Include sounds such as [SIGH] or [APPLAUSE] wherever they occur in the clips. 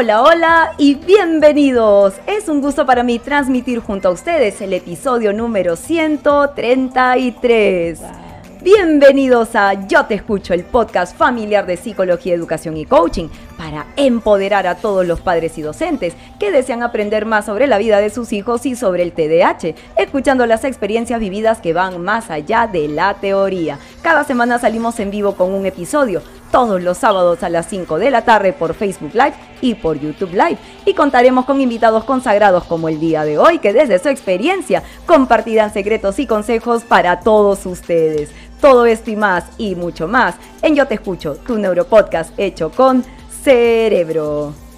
Hola, hola y bienvenidos. Es un gusto para mí transmitir junto a ustedes el episodio número 133. Bienvenidos a Yo Te Escucho, el podcast familiar de psicología, educación y coaching para empoderar a todos los padres y docentes que desean aprender más sobre la vida de sus hijos y sobre el TDAH, escuchando las experiencias vividas que van más allá de la teoría. Cada semana salimos en vivo con un episodio todos los sábados a las 5 de la tarde por Facebook Live y por YouTube Live. Y contaremos con invitados consagrados como el día de hoy, que desde su experiencia compartirán secretos y consejos para todos ustedes. Todo esto y más y mucho más en Yo Te Escucho, tu neuropodcast hecho con cerebro.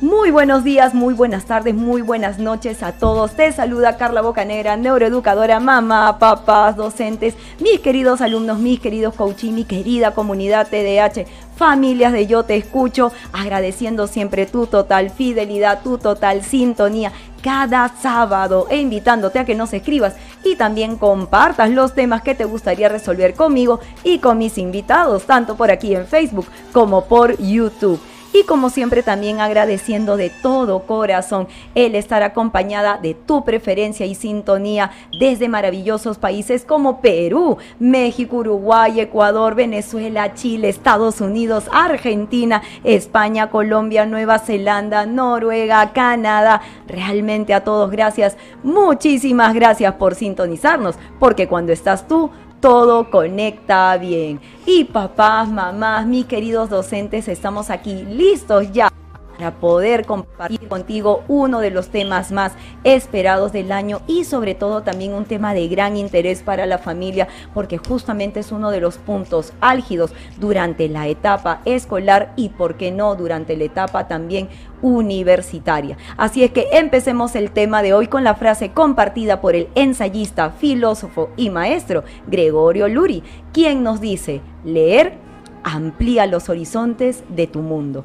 Muy buenos días, muy buenas tardes, muy buenas noches a todos. Te saluda Carla Bocanera, neuroeducadora, mamá, papás, docentes, mis queridos alumnos, mis queridos coaching, mi querida comunidad TDH, familias de Yo Te Escucho, agradeciendo siempre tu total fidelidad, tu total sintonía cada sábado e invitándote a que nos escribas y también compartas los temas que te gustaría resolver conmigo y con mis invitados, tanto por aquí en Facebook como por YouTube y como siempre también agradeciendo de todo corazón el estar acompañada de tu preferencia y sintonía desde maravillosos países como Perú, México, Uruguay, Ecuador, Venezuela, Chile, Estados Unidos, Argentina, España, Colombia, Nueva Zelanda, Noruega, Canadá. Realmente a todos gracias, muchísimas gracias por sintonizarnos, porque cuando estás tú, todo conecta bien. Y papás, mamás, mis queridos docentes, estamos aquí listos ya para poder compartir contigo uno de los temas más esperados del año y sobre todo también un tema de gran interés para la familia porque justamente es uno de los puntos álgidos durante la etapa escolar y por qué no durante la etapa también universitaria. Así es que empecemos el tema de hoy con la frase compartida por el ensayista, filósofo y maestro Gregorio Luri, quien nos dice, leer amplía los horizontes de tu mundo.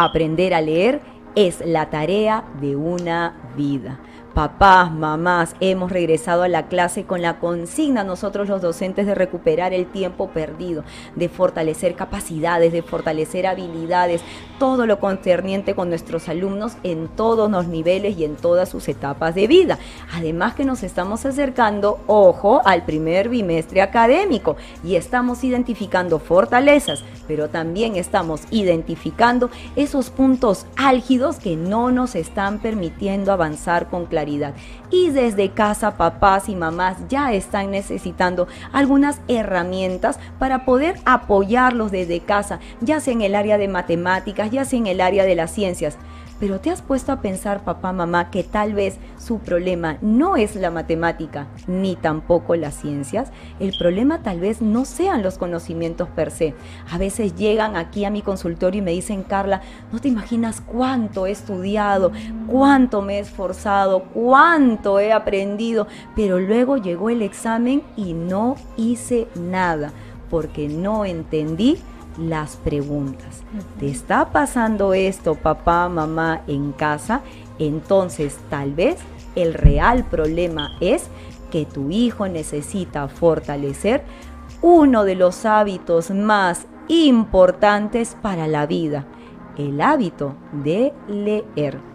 Aprender a leer es la tarea de una vida papás, mamás, hemos regresado a la clase con la consigna nosotros los docentes de recuperar el tiempo perdido, de fortalecer capacidades, de fortalecer habilidades, todo lo concerniente con nuestros alumnos en todos los niveles y en todas sus etapas de vida. Además que nos estamos acercando, ojo, al primer bimestre académico y estamos identificando fortalezas, pero también estamos identificando esos puntos álgidos que no nos están permitiendo avanzar con claridad y desde casa papás y mamás ya están necesitando algunas herramientas para poder apoyarlos desde casa, ya sea en el área de matemáticas, ya sea en el área de las ciencias. Pero te has puesto a pensar, papá, mamá, que tal vez su problema no es la matemática ni tampoco las ciencias. El problema tal vez no sean los conocimientos per se. A veces llegan aquí a mi consultorio y me dicen, Carla, no te imaginas cuánto he estudiado, cuánto me he esforzado, cuánto he aprendido, pero luego llegó el examen y no hice nada porque no entendí las preguntas. ¿Te está pasando esto, papá, mamá, en casa? Entonces tal vez el real problema es que tu hijo necesita fortalecer uno de los hábitos más importantes para la vida, el hábito de leer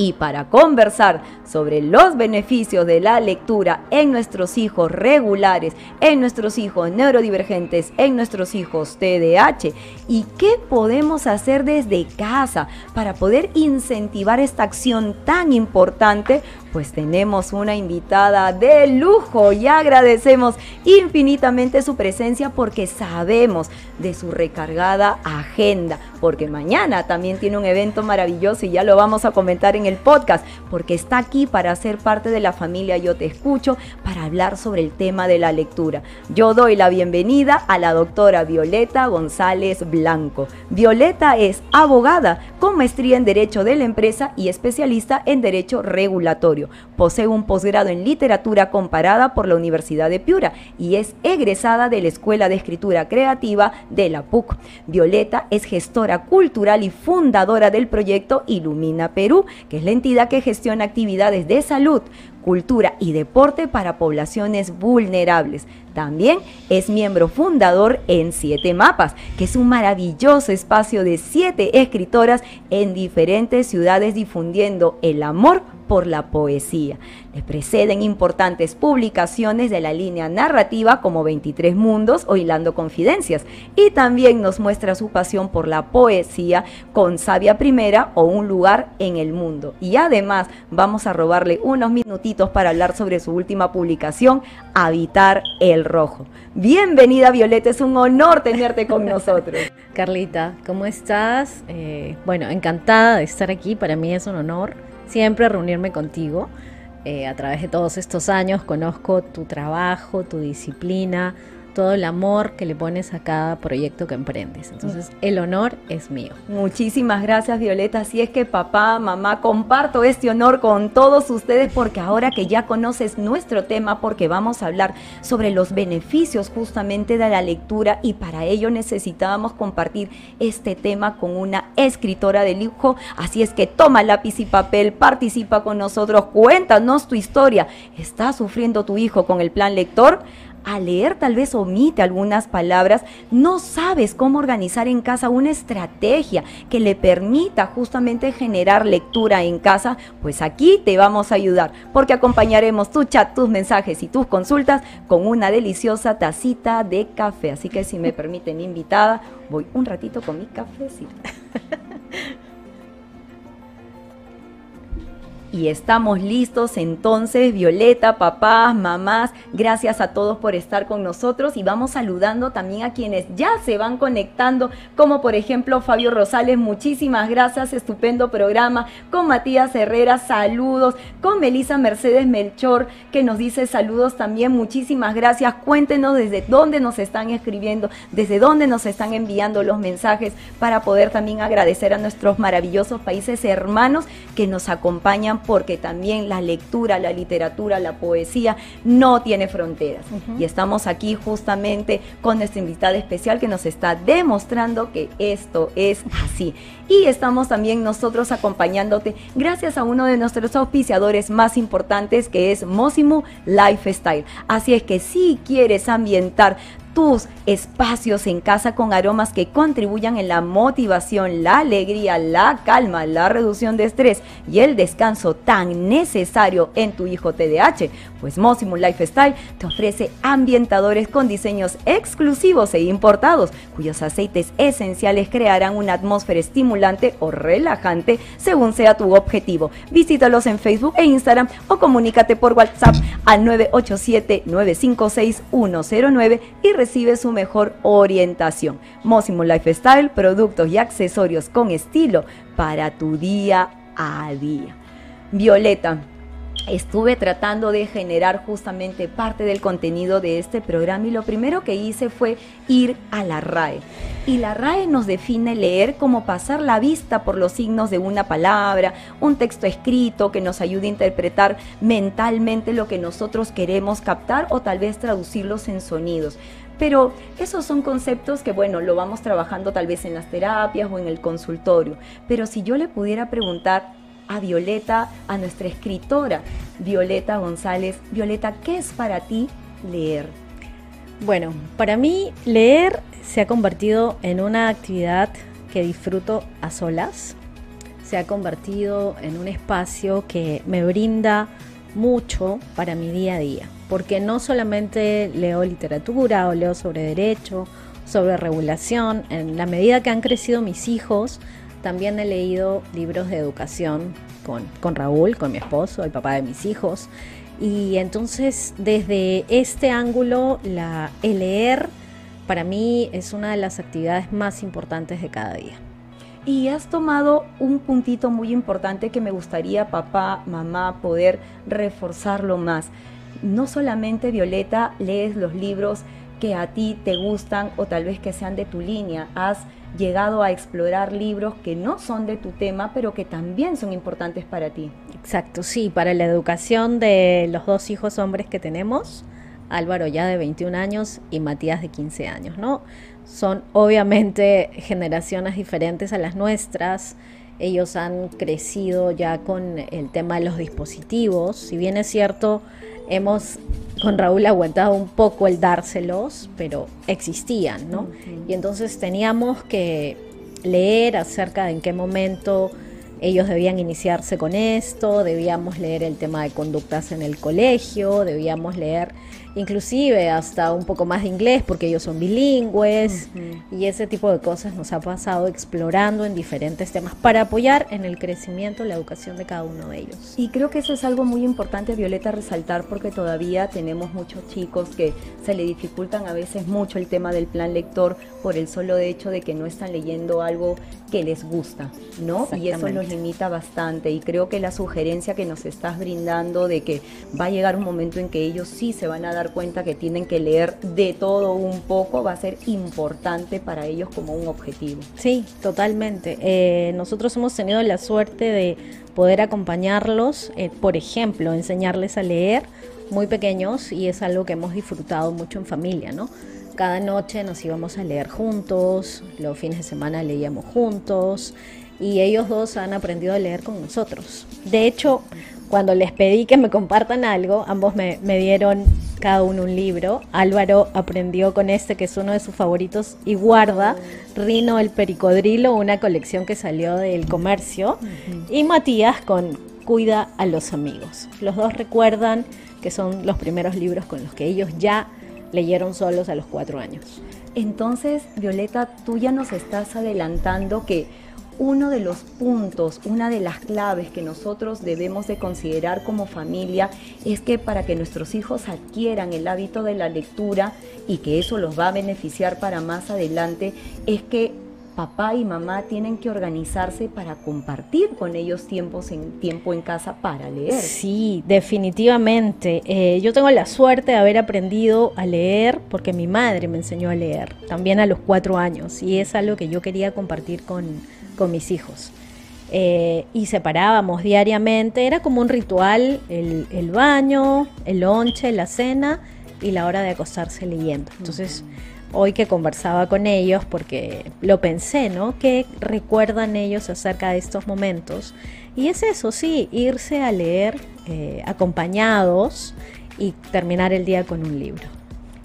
y para conversar sobre los beneficios de la lectura en nuestros hijos regulares, en nuestros hijos neurodivergentes, en nuestros hijos TDAH y qué podemos hacer desde casa para poder incentivar esta acción tan importante, pues tenemos una invitada de lujo y agradecemos infinitamente su presencia porque sabemos de su recargada agenda, porque mañana también tiene un evento maravilloso y ya lo vamos a comentar en el podcast, porque está aquí para ser parte de la familia Yo Te Escucho, para hablar sobre el tema de la lectura. Yo doy la bienvenida a la doctora Violeta González Blanco. Violeta es abogada con maestría en Derecho de la Empresa y especialista en Derecho Regulatorio Posee un posgrado en literatura comparada por la Universidad de Piura y es egresada de la Escuela de Escritura Creativa de la PUC. Violeta es gestora cultural y fundadora del proyecto Ilumina Perú, que es la entidad que gestiona actividades de salud, cultura y deporte para poblaciones vulnerables. También es miembro fundador en Siete Mapas, que es un maravilloso espacio de siete escritoras en diferentes ciudades difundiendo el amor por la poesía. Le preceden importantes publicaciones de la línea narrativa como 23 Mundos o Hilando Confidencias y también nos muestra su pasión por la poesía con Sabia Primera o Un lugar en el mundo. Y además vamos a robarle unos minutitos para hablar sobre su última publicación, Habitar el Rojo. Bienvenida Violeta, es un honor tenerte con nosotros. [LAUGHS] Carlita, ¿cómo estás? Eh, bueno, encantada de estar aquí, para mí es un honor siempre reunirme contigo. Eh, a través de todos estos años conozco tu trabajo, tu disciplina, todo el amor que le pones a cada proyecto que emprendes. Entonces, el honor es mío. Muchísimas gracias, Violeta. Así es que papá, mamá, comparto este honor con todos ustedes porque ahora que ya conoces nuestro tema, porque vamos a hablar sobre los beneficios justamente de la lectura y para ello necesitábamos compartir este tema con una escritora de lujo. Así es que toma lápiz y papel, participa con nosotros, cuéntanos tu historia. ¿Está sufriendo tu hijo con el plan lector? A leer tal vez omite algunas palabras, no sabes cómo organizar en casa una estrategia que le permita justamente generar lectura en casa, pues aquí te vamos a ayudar, porque acompañaremos tu chat, tus mensajes y tus consultas con una deliciosa tacita de café. Así que si me permiten invitada, voy un ratito con mi cafecito. [LAUGHS] Y estamos listos entonces, Violeta, papás, mamás, gracias a todos por estar con nosotros y vamos saludando también a quienes ya se van conectando, como por ejemplo Fabio Rosales, muchísimas gracias, estupendo programa, con Matías Herrera, saludos, con Melisa Mercedes Melchor, que nos dice saludos también, muchísimas gracias, cuéntenos desde dónde nos están escribiendo, desde dónde nos están enviando los mensajes para poder también agradecer a nuestros maravillosos países hermanos que nos acompañan porque también la lectura, la literatura, la poesía no tiene fronteras. Y estamos aquí justamente con nuestra invitada especial que nos está demostrando que esto es así. Y estamos también nosotros acompañándote gracias a uno de nuestros auspiciadores más importantes que es Mosimu Lifestyle. Así es que si quieres ambientar tus espacios en casa con aromas que contribuyan en la motivación, la alegría, la calma, la reducción de estrés y el descanso tan necesario en tu hijo TDAH. Pues Mosimu Lifestyle te ofrece ambientadores con diseños exclusivos e importados, cuyos aceites esenciales crearán una atmósfera estimulante o relajante según sea tu objetivo. Visítalos en Facebook e Instagram o comunícate por WhatsApp al 987 956 109 y recibe su mejor orientación. Mosimo Lifestyle, productos y accesorios con estilo para tu día a día. Violeta, estuve tratando de generar justamente parte del contenido de este programa y lo primero que hice fue ir a la RAE. Y la RAE nos define leer como pasar la vista por los signos de una palabra, un texto escrito que nos ayude a interpretar mentalmente lo que nosotros queremos captar o tal vez traducirlos en sonidos. Pero esos son conceptos que, bueno, lo vamos trabajando tal vez en las terapias o en el consultorio. Pero si yo le pudiera preguntar a Violeta, a nuestra escritora, Violeta González, Violeta, ¿qué es para ti leer? Bueno, para mí leer se ha convertido en una actividad que disfruto a solas. Se ha convertido en un espacio que me brinda mucho para mi día a día porque no solamente leo literatura o leo sobre derecho, sobre regulación, en la medida que han crecido mis hijos, también he leído libros de educación con, con Raúl, con mi esposo, el papá de mis hijos. Y entonces desde este ángulo, la, el leer para mí es una de las actividades más importantes de cada día. Y has tomado un puntito muy importante que me gustaría, papá, mamá, poder reforzarlo más no solamente Violeta lees los libros que a ti te gustan o tal vez que sean de tu línea, has llegado a explorar libros que no son de tu tema, pero que también son importantes para ti. Exacto, sí, para la educación de los dos hijos hombres que tenemos, Álvaro ya de 21 años y Matías de 15 años, ¿no? Son obviamente [LAUGHS] generaciones diferentes a las nuestras. Ellos han crecido ya con el tema de los dispositivos. Si bien es cierto, hemos con Raúl aguantado un poco el dárselos, pero existían, ¿no? Y entonces teníamos que leer acerca de en qué momento ellos debían iniciarse con esto, debíamos leer el tema de conductas en el colegio, debíamos leer inclusive hasta un poco más de inglés porque ellos son bilingües y ese tipo de cosas nos ha pasado explorando en diferentes temas para apoyar en el crecimiento, la educación de cada uno de ellos. Y creo que eso es algo muy importante, Violeta, resaltar porque todavía tenemos muchos chicos que se le dificultan a veces mucho el tema del plan lector por el solo hecho de que no están leyendo algo que les gusta, ¿no? Y eso los limita bastante y creo que la sugerencia que nos estás brindando de que va a llegar un momento en que ellos sí se van a dar cuenta que tienen que leer de todo un poco va a ser importante para ellos como un objetivo. Sí, totalmente. Eh, nosotros hemos tenido la suerte de poder acompañarlos, eh, por ejemplo, enseñarles a leer muy pequeños y es algo que hemos disfrutado mucho en familia, ¿no? Cada noche nos íbamos a leer juntos, los fines de semana leíamos juntos y ellos dos han aprendido a leer con nosotros. De hecho, cuando les pedí que me compartan algo, ambos me, me dieron cada uno un libro. Álvaro aprendió con este, que es uno de sus favoritos, y guarda Rino el Pericodrilo, una colección que salió del comercio. Y Matías con Cuida a los amigos. Los dos recuerdan que son los primeros libros con los que ellos ya leyeron solos a los cuatro años. Entonces, Violeta, tú ya nos estás adelantando que uno de los puntos, una de las claves que nosotros debemos de considerar como familia es que para que nuestros hijos adquieran el hábito de la lectura y que eso los va a beneficiar para más adelante, es que papá y mamá tienen que organizarse para compartir con ellos tiempos en, tiempo en casa para leer. Sí, definitivamente. Eh, yo tengo la suerte de haber aprendido a leer porque mi madre me enseñó a leer, también a los cuatro años, y es algo que yo quería compartir con, con mis hijos. Eh, y separábamos diariamente, era como un ritual el, baño, el lonche, la cena y la hora de acostarse leyendo. Entonces, hoy que conversaba con ellos, porque lo pensé, ¿no? ¿Qué recuerdan ellos acerca de estos momentos? Y es eso, sí, irse a leer eh, acompañados y terminar el día con un libro.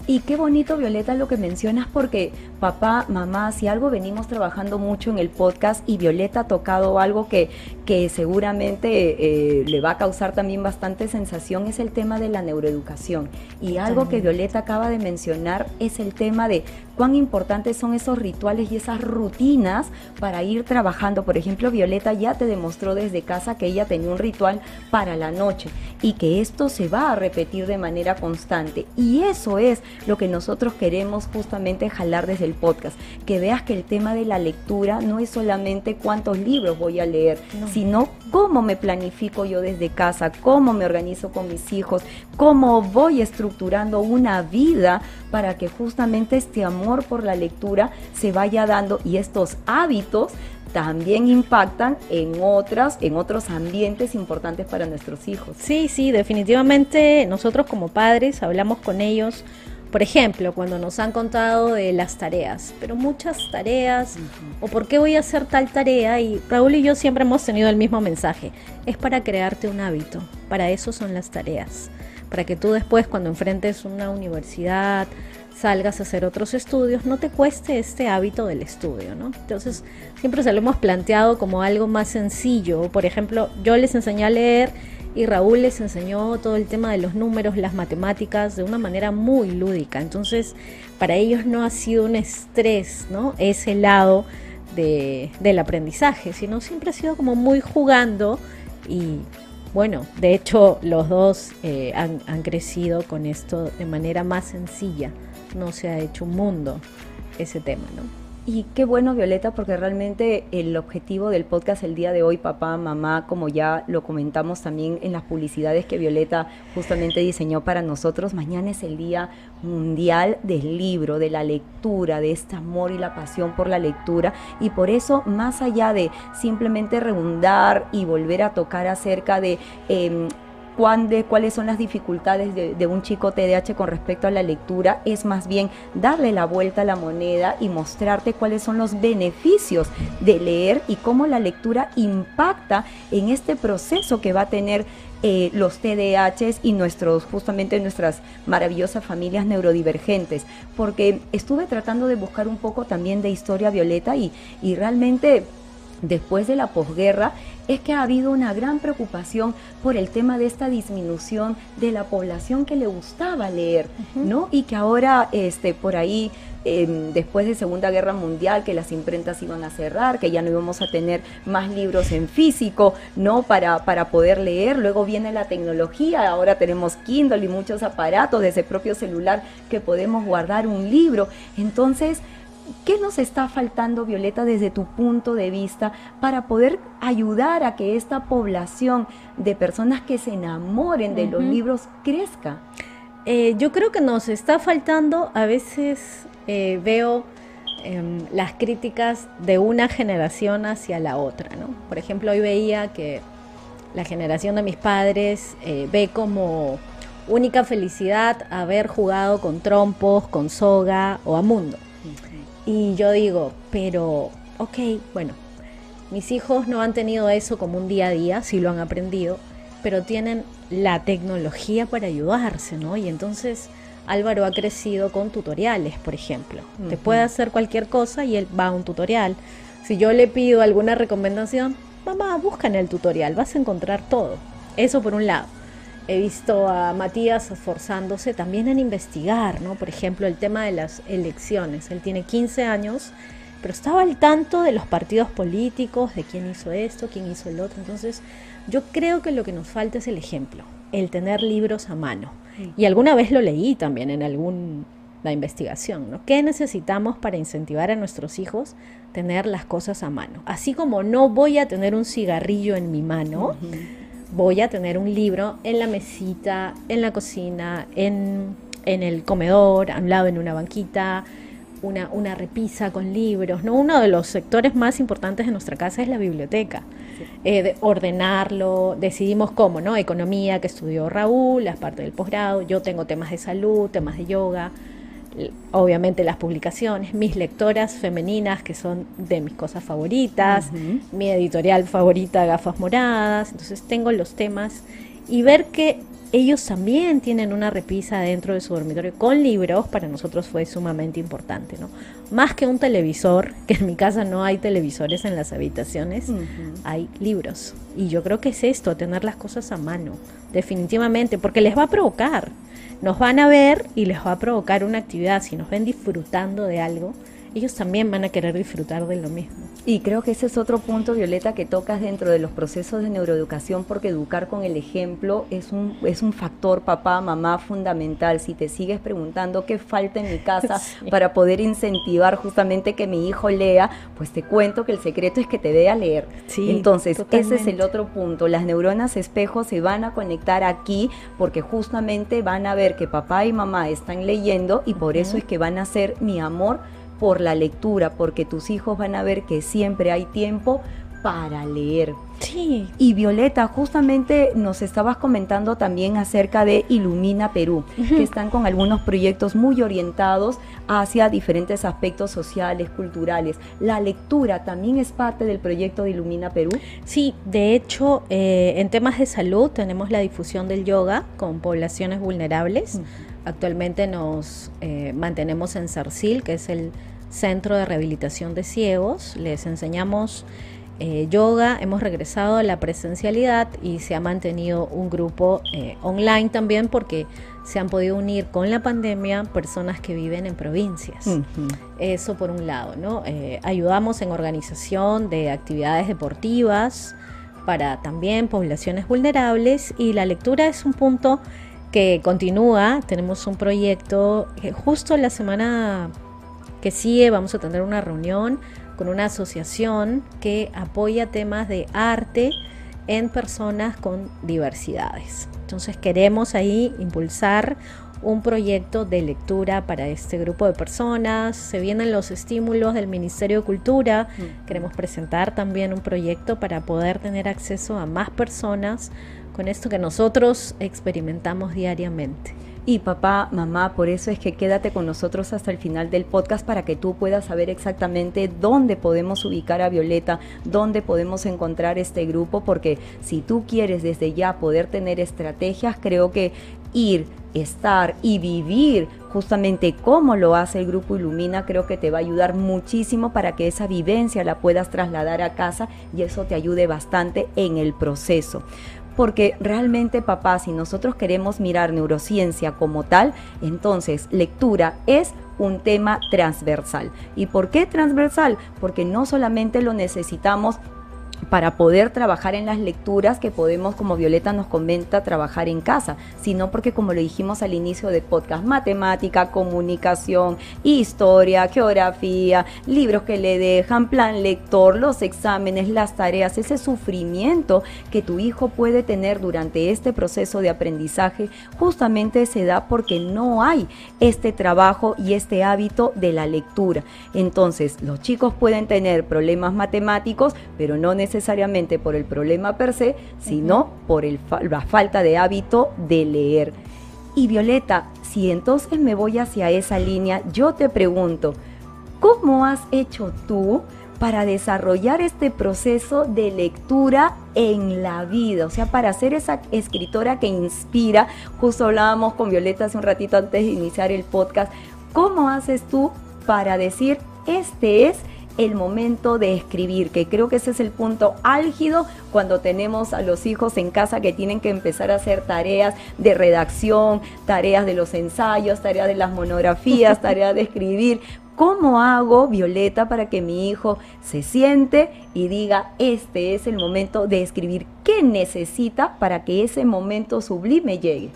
Y qué bonito, Violeta, lo que mencionas, porque papá, mamá, si algo venimos trabajando mucho en el podcast y Violeta ha tocado algo que, que seguramente eh, le va a causar también bastante sensación, es el tema de la neuroeducación. Y algo que Violeta acaba de mencionar es el tema de cuán importantes son esos rituales y esas rutinas para ir trabajando. Por ejemplo, Violeta ya te demostró desde casa que ella tenía un ritual para la noche y que esto se va a repetir de manera constante. Y eso es lo que nosotros queremos justamente jalar desde el podcast, que veas que el tema de la lectura no es solamente cuántos libros voy a leer, sino cómo me planifico yo desde casa, cómo me organizo con mis hijos, cómo voy estructurando una vida para que justamente este amor por la lectura se vaya dando y estos hábitos también impactan en otras, en otros ambientes importantes para nuestros hijos. Sí, sí, definitivamente nosotros como padres hablamos con ellos por ejemplo, cuando nos han contado de las tareas, pero muchas tareas, o por qué voy a hacer tal tarea, y Raúl y yo siempre hemos tenido el mismo mensaje, es para crearte un hábito, para eso son las tareas, para que tú después cuando enfrentes una universidad, salgas a hacer otros estudios, no te cueste este hábito del estudio, ¿no? Entonces, siempre se lo hemos planteado como algo más sencillo. Por ejemplo, yo les enseñé a leer y Raúl les enseñó todo el tema de los números, las matemáticas, de una manera muy lúdica. Entonces, para ellos no ha sido un estrés, ¿no? Ese lado de, del aprendizaje, sino siempre ha sido como muy jugando y bueno, de hecho los dos eh, han, han crecido con esto de manera más sencilla, no se ha hecho un mundo ese tema, ¿no? Y qué bueno, Violeta, porque realmente el objetivo del podcast el día de hoy, papá, mamá, como ya lo comentamos también en las publicidades que Violeta justamente diseñó para nosotros, mañana es el Día Mundial del Libro, de la lectura, de este amor y la pasión por la lectura. Y por eso, más allá de simplemente redundar y volver a tocar acerca de... Eh, cuáles son las dificultades de, un chico TDAH con respecto a la lectura, es más bien darle la vuelta a la moneda y mostrarte cuáles son los beneficios de leer y cómo la lectura impacta en este proceso que va a tener eh, los TDAHs y nuestros, justamente nuestras maravillosas familias neurodivergentes, porque estuve tratando de buscar un poco también de historia violeta y, y realmente después de la posguerra es que ha habido una gran preocupación por el tema de esta disminución de la población que le gustaba leer, ¿no? Y que ahora, este, por ahí, em, después de Segunda Guerra Mundial, que las imprentas iban a cerrar, que ya no íbamos a tener más libros en físico, ¿no? Para, para poder leer. Luego viene la tecnología, ahora tenemos Kindle y muchos aparatos de ese propio celular que podemos guardar un libro. Entonces, ¿Qué nos está faltando, Violeta, desde tu punto de vista para poder ayudar a que esta población de personas que se enamoren de los libros crezca? Eh, yo creo que nos está faltando, a veces eh, veo em, las críticas de una generación hacia la otra, ¿no? Por ejemplo, hoy veía que la generación de mis padres eh, ve como única felicidad haber jugado con trompos, con soga o a mundo. Y yo digo, pero, ok, bueno, mis hijos no han tenido eso como un día a día, sí lo han aprendido, pero tienen la tecnología para ayudarse, ¿no? Y entonces Álvaro ha crecido con tutoriales, por ejemplo. Te puede hacer cualquier cosa y él va a un tutorial. Si yo le pido alguna recomendación, mamá, busca en el tutorial, vas a encontrar todo. Eso por un lado he visto a Matías esforzándose también en investigar, ¿no? Por ejemplo, el tema de las elecciones. Él tiene 15 años, pero estaba al tanto de los partidos políticos, de quién hizo esto, quién hizo el otro. Entonces, yo creo que lo que nos falta es el ejemplo, el tener libros a mano. Y alguna vez lo leí también en alguna investigación, ¿no? ¿Qué necesitamos para incentivar a nuestros hijos tener las cosas a mano? Así como no voy a tener un cigarrillo en mi mano, voy a tener un libro en la mesita, en la cocina, en, el comedor, a un lado en una banquita, una, una, repisa con libros. ¿no? Uno de los sectores más importantes de nuestra casa es la biblioteca. Eh, de ordenarlo, decidimos cómo, ¿no? Economía que estudió Raúl, las partes del posgrado, yo tengo temas de salud, temas de yoga, obviamente las publicaciones, mis lectoras femeninas que son de mis cosas favoritas, mi editorial favorita, Gafas Moradas, entonces tengo los temas y ver que ellos también tienen una repisa dentro de su dormitorio con libros, para nosotros fue sumamente importante, ¿no? Más que un televisor, que en mi casa no hay televisores en las habitaciones, hay libros. Y yo creo que es esto, tener las cosas a mano, definitivamente, porque les va a provocar nos van a ver y les va a provocar una actividad. Si nos ven disfrutando de algo, ellos también van a querer disfrutar de lo mismo. Y creo que ese es otro punto, Violeta, que tocas dentro de los procesos de neuroeducación, porque educar con el ejemplo es un, es un factor, papá, mamá, fundamental. Si te sigues preguntando qué falta en mi casa [LAUGHS] para poder incentivar justamente que mi hijo lea, pues te cuento que el secreto es que te vea leer. Sí, Entonces, ese es el otro punto. Las neuronas espejos se van a conectar aquí porque justamente van a ver que papá y mamá están leyendo y por eso es que van a ser mi amor por la lectura, porque tus hijos van a ver que siempre hay tiempo para leer. Sí. Y Violeta, justamente nos estabas comentando también acerca de Ilumina Perú, que están con algunos proyectos muy orientados hacia diferentes aspectos sociales, culturales. ¿La lectura también es parte del proyecto de Ilumina Perú? Sí, de hecho, eh, en temas de salud tenemos la difusión del yoga con poblaciones vulnerables. Actualmente nos eh, mantenemos en Sarcil, que es el centro de rehabilitación de ciegos. Les enseñamos eh, yoga, hemos regresado a la presencialidad y se ha mantenido un grupo eh, online también porque se han podido unir con la pandemia personas que viven en provincias. Eso por un lado, ¿no? ayudamos en organización de actividades deportivas para también poblaciones vulnerables y la lectura es un punto que continúa. Tenemos un proyecto que justo la semana que sigue vamos a tener una reunión con una asociación que apoya temas de arte en personas con diversidades. Entonces queremos ahí impulsar un proyecto de lectura para este grupo de personas. Se vienen los estímulos del Ministerio de Cultura. Mm. Queremos presentar también un proyecto para poder tener acceso a más personas con esto que nosotros experimentamos diariamente. Y papá, mamá, por eso es que quédate con nosotros hasta el final del podcast para que tú puedas saber exactamente dónde podemos ubicar a Violeta, dónde podemos encontrar este grupo, porque si tú quieres desde ya poder tener estrategias, creo que ir, estar y vivir justamente como lo hace el grupo Ilumina, creo que te va a ayudar muchísimo para que esa vivencia la puedas trasladar a casa y eso te ayude bastante en el proceso porque realmente papá, si nosotros queremos mirar neurociencia como tal, entonces lectura es un tema transversal. ¿Y por qué transversal? Porque no solamente lo necesitamos para poder trabajar en las lecturas que podemos, como Violeta nos comenta, trabajar en casa, sino porque como lo dijimos al inicio del podcast, matemática, comunicación, historia, geografía, libros que le dejan, plan lector, los exámenes, las tareas, ese sufrimiento que tu hijo puede tener durante este proceso de aprendizaje, justamente se da porque no hay este trabajo y este hábito de la lectura. Entonces, los chicos pueden tener problemas matemáticos, pero no necesariamente necesariamente por el problema per se, sino por el la falta de hábito de leer. Y Violeta, si entonces me voy hacia esa línea, yo te pregunto, ¿cómo has hecho tú para desarrollar este proceso de lectura en la vida, o sea, para ser esa escritora que inspira. Justo hablábamos con Violeta hace un ratito antes de iniciar el podcast. ¿Cómo haces tú para decir, este es el momento de escribir, que creo que ese es el punto álgido cuando tenemos a los hijos en casa que tienen que empezar a hacer tareas de redacción, tareas de los ensayos, tareas de las monografías, [LAUGHS] tareas de escribir. ¿Cómo hago, Violeta, para que mi hijo se siente y diga, este es el momento de escribir? ¿Qué necesita para que ese momento sublime llegue?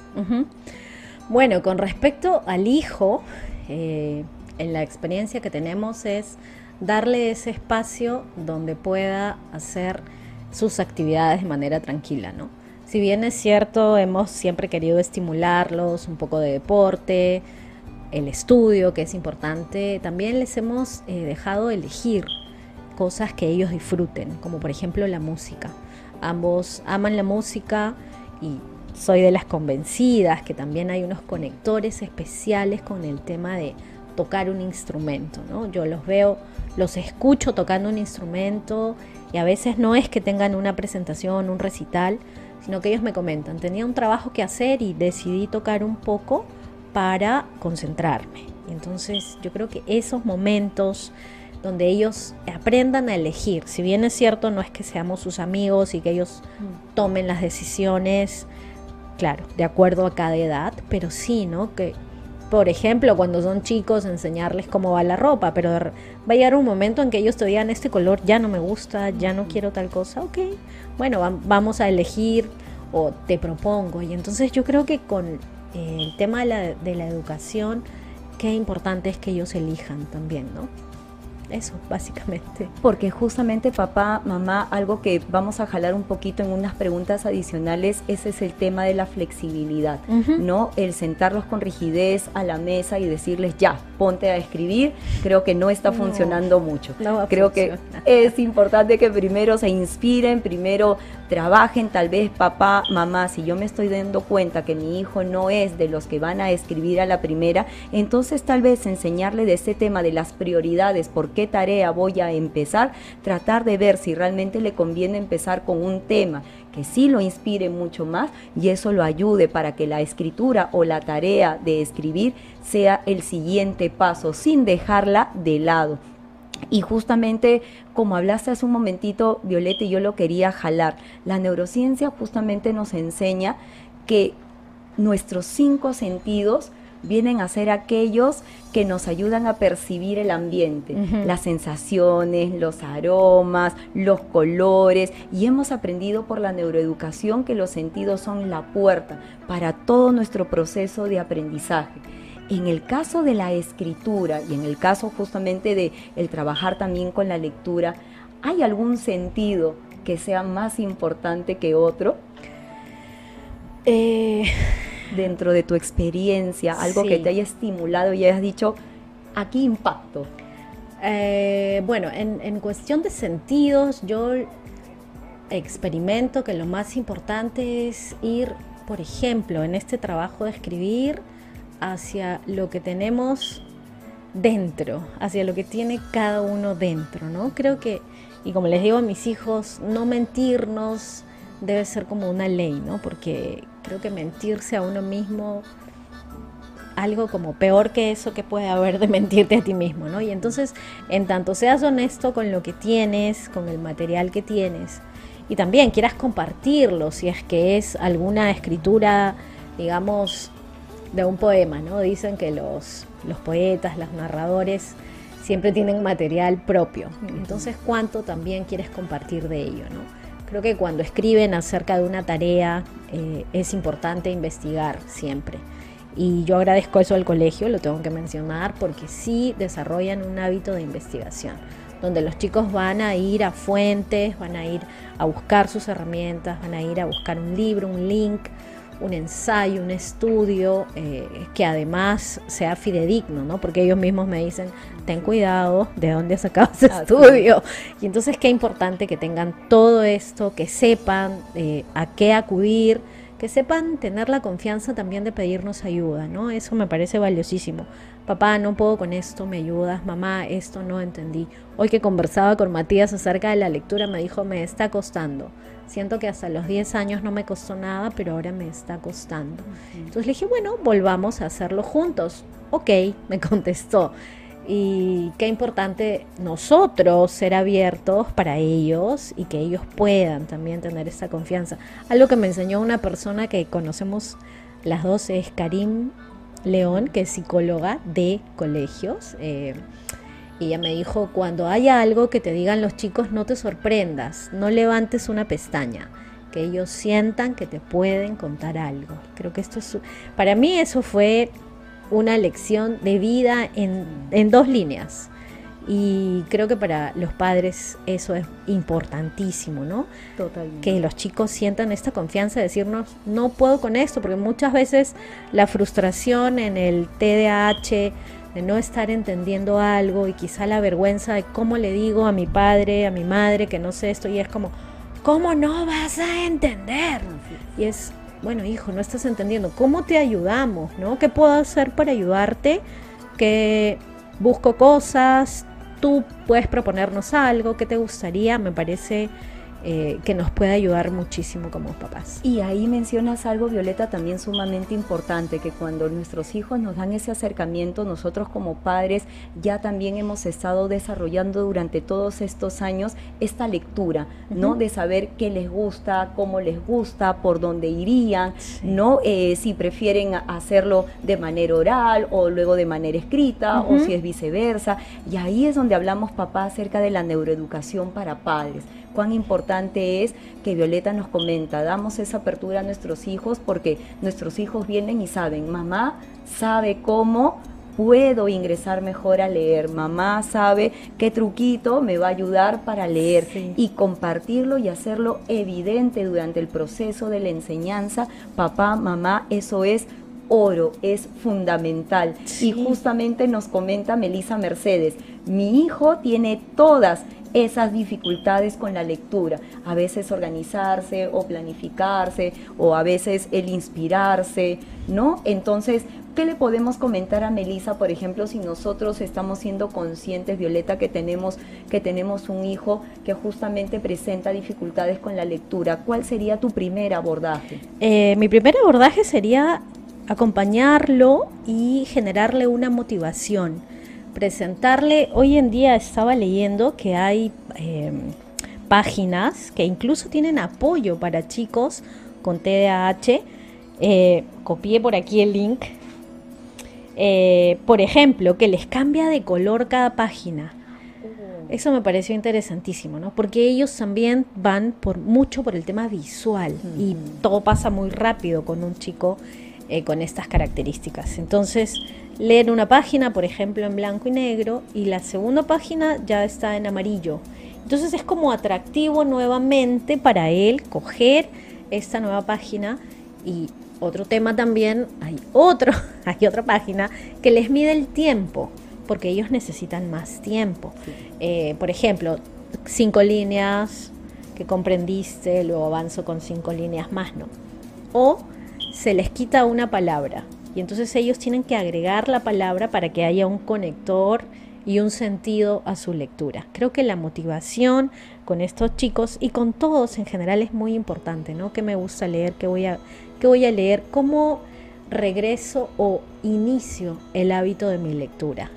Bueno, con respecto al hijo, eh, en la experiencia que tenemos es darle ese espacio donde pueda hacer sus actividades de manera tranquila, ¿no? Si bien es cierto, hemos siempre querido estimularlos, un poco de deporte, el estudio, que es importante, también les hemos eh, dejado elegir cosas que ellos disfruten, como por ejemplo la música. Ambos aman la música y soy de las convencidas que también hay unos conectores especiales con el tema de tocar un instrumento, ¿no? Yo los veo, los escucho tocando un instrumento y a veces no es que tengan una presentación, un recital, sino que ellos me comentan, tenía un trabajo que hacer y decidí tocar un poco para concentrarme. Entonces yo creo que esos momentos donde ellos aprendan a elegir, si bien es cierto, no es que seamos sus amigos y que ellos mm. tomen las decisiones, claro, de acuerdo a cada edad, pero sí, ¿no? Que por ejemplo, cuando son chicos, enseñarles cómo va la ropa, pero va a llegar un momento en que ellos te digan, este color ya no me gusta, ya no quiero tal cosa, ok, bueno, vamos a elegir o te propongo. Y entonces yo creo que con eh, el tema de la, de la educación, qué importante es que ellos elijan también, ¿no? Eso, básicamente. Porque justamente papá, mamá, algo que vamos a jalar un poquito en unas preguntas adicionales, ese es el tema de la flexibilidad, ¿no? El sentarlos con rigidez a la mesa y decirles, ya, ponte a escribir, creo que no está funcionando mucho. creo que es importante que primero se inspiren, primero trabajen, tal vez papá, mamá, si yo me estoy dando cuenta que mi hijo no es de los que van a escribir a la primera, entonces tal vez enseñarle de ese tema de las prioridades, por qué tarea voy a empezar, tratar de ver si realmente le conviene empezar con un tema que sí lo inspire mucho más y eso lo ayude para que la escritura o la tarea de escribir sea el siguiente paso sin dejarla de lado. Y justamente como hablaste hace un momentito, Violeta, y yo lo quería jalar, la neurociencia justamente nos enseña que nuestros cinco sentidos vienen a ser aquellos que nos ayudan a percibir el ambiente, las sensaciones, los aromas, los colores, y hemos aprendido por la neuroeducación que los sentidos son la puerta para todo nuestro proceso de aprendizaje. En el caso de la escritura y en el caso justamente de el trabajar también con la lectura, ¿hay algún sentido que sea más importante que otro? Eh, Dentro de tu experiencia, algo que te haya estimulado y hayas dicho, aquí impacto. Eh, bueno, en, en cuestión de sentidos, yo experimento que lo más importante es ir, por ejemplo, en este trabajo de escribir hacia lo que tenemos dentro, hacia lo que tiene cada uno dentro, ¿no? Creo que, y como les digo a mis hijos, no mentirnos debe ser como una ley, ¿no? Porque creo que mentirse a uno mismo, algo como peor que eso que puede haber de mentirte a ti mismo, ¿no? Y entonces, en tanto seas honesto con lo que tienes, con el material que tienes, y también quieras compartirlo, si es que es alguna escritura, digamos, de un poema, ¿no? Dicen que los, los poetas, los narradores, siempre tienen material propio. Entonces, ¿cuánto también quieres compartir de ello, ¿no? Creo que cuando escriben acerca de una tarea eh, es importante investigar siempre. Y yo agradezco eso al colegio, lo tengo que mencionar, porque sí desarrollan un hábito de investigación, donde los chicos van a ir a fuentes, van a ir a buscar sus herramientas, van a ir a buscar un libro, un link, un ensayo, un estudio eh, que además sea fidedigno, ¿no? Porque ellos mismos me dicen, ten cuidado de dónde has sacado ese estudio. Y entonces qué importante que tengan todo esto, que sepan eh, a qué acudir, que sepan tener la confianza también de pedirnos ayuda, ¿no? Eso me parece valiosísimo. Papá, no puedo con esto, me ayudas. Mamá, esto no entendí. Hoy que conversaba con Matías acerca de la lectura, me dijo, me está costando. Siento que hasta los 10 años no me costó nada, pero ahora me está costando. Entonces le dije, bueno, volvamos a hacerlo juntos. Ok, me contestó y qué importante nosotros ser abiertos para ellos y que ellos puedan también tener esa confianza. Algo que me enseñó una persona que conocemos las dos es Karim León, que es psicóloga de colegios. Eh, y ella me dijo, cuando haya algo que te digan los chicos, no te sorprendas, no levantes una pestaña, que ellos sientan que te pueden contar algo. Creo que esto es, para mí eso fue una lección de vida en, dos líneas. Y creo que para los padres eso es importantísimo, ¿no? Totalmente. Que los chicos sientan esta confianza de decirnos, no puedo con esto, porque muchas veces la frustración en el TDAH de no estar entendiendo algo y quizá la vergüenza de cómo le digo a mi padre, a mi madre que no sé esto, y es como, ¿cómo no vas a entender? Y es bueno, hijo, no estás entendiendo, ¿cómo te ayudamos? ¿no? ¿Qué puedo hacer para ayudarte? Que busco cosas, tú puedes proponernos algo, ¿qué te gustaría? Me parece eh, que nos puede ayudar muchísimo como papás. Y ahí mencionas algo, Violeta, también sumamente importante, que cuando nuestros hijos nos dan ese acercamiento, nosotros como padres ya también hemos estado desarrollando durante todos estos años esta lectura, ¿no? De saber qué les gusta, cómo les gusta, por dónde irían, ¿no? Eh, si prefieren hacerlo de manera oral o luego de manera escrita o si es viceversa. Y ahí es donde hablamos, papá, acerca de la neuroeducación para padres cuán importante es que Violeta nos comenta, damos esa apertura a nuestros hijos porque nuestros hijos vienen y saben, mamá sabe cómo puedo ingresar mejor a leer. Mamá sabe qué truquito me va a ayudar para leer y compartirlo y hacerlo evidente durante el proceso de la enseñanza. Papá, mamá, eso es oro, es fundamental. Y justamente nos comenta Melisa Mercedes, mi hijo tiene todas esas dificultades con la lectura. A veces organizarse o planificarse o a veces el inspirarse, ¿no? Entonces, ¿qué le podemos comentar a Melisa, por ejemplo, si nosotros estamos siendo conscientes, Violeta, que tenemos, que tenemos un hijo que justamente presenta dificultades con la lectura? ¿Cuál sería tu primer abordaje? Eh, mi primer abordaje sería acompañarlo y generarle una motivación presentarle, hoy en día estaba leyendo que hay em, páginas que incluso tienen apoyo para chicos con TDAH. Eh, copié por aquí el link. Eh, por ejemplo, que les cambia de color cada página. Eso me pareció interesantísimo, ¿no? Porque ellos también van por mucho por el tema visual y todo pasa muy rápido con un chico eh, con estas características. Entonces, leen una página, por ejemplo, en blanco y negro, y la segunda página ya está en amarillo. Entonces es como atractivo nuevamente para él coger esta nueva página y otro tema también, hay otro, [LAUGHS] hay otra página que les mide el tiempo, porque ellos necesitan más tiempo. Eh, por ejemplo, cinco líneas que comprendiste, luego avanzo con cinco líneas más, ¿no? O se les quita una palabra y entonces ellos tienen que agregar la palabra para que haya un conector y un sentido a su lectura. Creo que la motivación con estos chicos y con todos en general es muy importante, ¿no? ¿Qué me gusta leer? ¿Qué voy a, qué voy a leer? ¿Cómo regreso o inicio el hábito de mi lectura?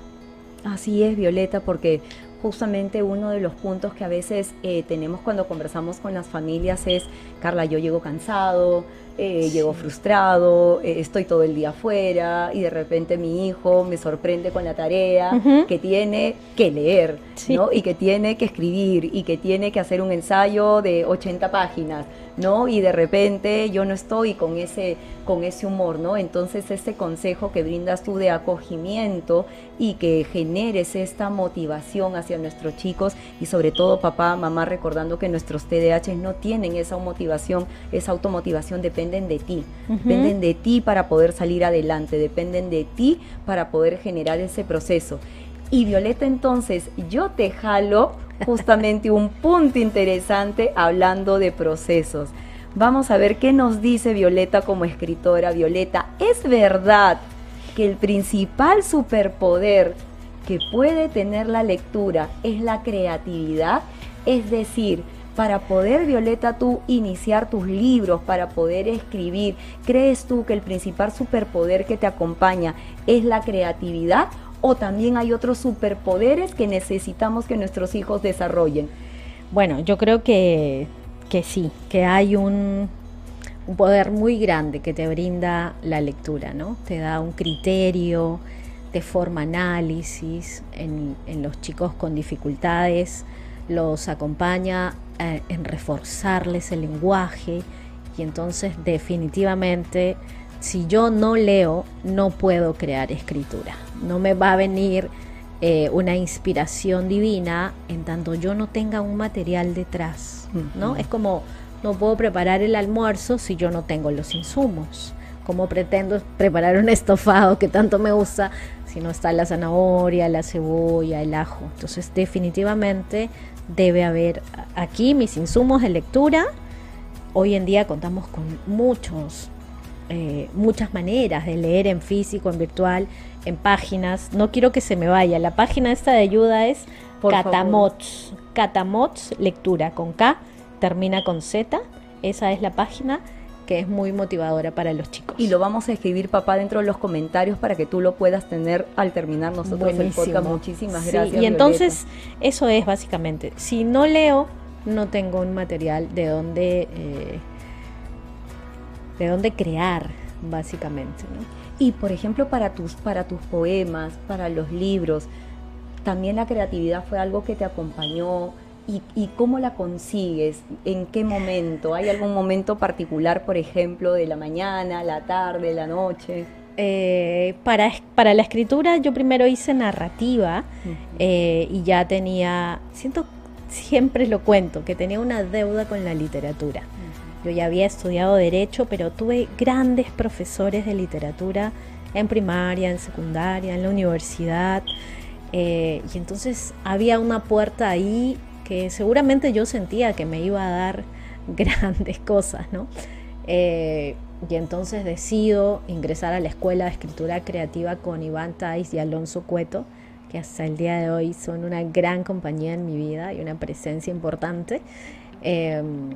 Así es, Violeta, porque justamente uno de los puntos que a veces eh, tenemos cuando conversamos con las familias es, Carla, yo llego cansado, eh, llego frustrado, eh, estoy todo el día afuera y de repente mi hijo me sorprende con la tarea que tiene que leer, ¿no? Y que tiene que escribir y que tiene que hacer un ensayo de 80 páginas, ¿no? Y de repente yo no estoy con ese, con ese humor, ¿no? Entonces ese consejo que brindas tú de acogimiento y que generes esta motivación hacia nuestros chicos y sobre todo papá, mamá, recordando que nuestros TDAH no tienen esa motivación, esa automotivación depende dependen de ti, dependen de ti para poder salir adelante, dependen de ti para poder generar ese proceso. Y Violeta, entonces yo te jalo justamente un punto interesante hablando de procesos. Vamos a ver qué nos dice Violeta como escritora. Violeta, ¿es verdad que el principal superpoder que puede tener la lectura es la creatividad? Es decir, para poder, Violeta, tú iniciar tus libros, para poder escribir? ¿Crees tú que el principal superpoder que te acompaña es la creatividad o también hay otros superpoderes que necesitamos que nuestros hijos desarrollen? Bueno, yo creo que, que sí, que hay un, poder muy grande que te brinda la lectura, ¿no? Te da un criterio, te forma análisis en, en los chicos con dificultades, los acompaña eh, en reforzarles el lenguaje y entonces definitivamente si yo no leo no puedo crear escritura. No me va a venir eh, una inspiración divina en tanto yo no tenga un material detrás, ¿no? Es como no puedo preparar el almuerzo si yo no tengo los insumos. ¿Cómo pretendo preparar un [LAUGHS] estofado que tanto me gusta si no está la zanahoria, la cebolla, el ajo? Entonces definitivamente debe haber aquí mis insumos de lectura. Hoy en día contamos con muchos, eh, muchas maneras de leer en físico, en virtual, en páginas. No quiero que se me vaya. La página esta de ayuda es Catamots. Catamots Lectura con K, termina con Z. Esa es la página que es muy motivadora para los chicos. Y lo vamos a escribir, papá, dentro de los comentarios para que tú lo puedas tener al terminar nosotros el podcast. Muchísimas gracias. Y entonces, eso es básicamente. Si no leo, no tengo un material de donde, eh, de dónde crear, básicamente. Y por ejemplo, para tus, para tus poemas, para los libros, también la creatividad fue algo que te acompañó ¿Y, cómo la consigues? ¿En qué momento? ¿Hay algún momento particular, por ejemplo, de la mañana, la tarde, la noche? Eh, para, para la escritura yo primero hice narrativa eh, y ya tenía, siento, siempre lo cuento, que tenía una deuda con la literatura. Yo ya había estudiado derecho, pero tuve grandes profesores de literatura en primaria, en secundaria, en la universidad. Eh, y entonces había una puerta ahí que seguramente yo sentía que me iba a dar [LAUGHS] grandes cosas, ¿no? Eh, y entonces decido ingresar a la Escuela de Escritura Creativa con Iván Tais y Alonso Cueto, que hasta el día de hoy son una gran compañía en mi vida y una presencia importante. Em,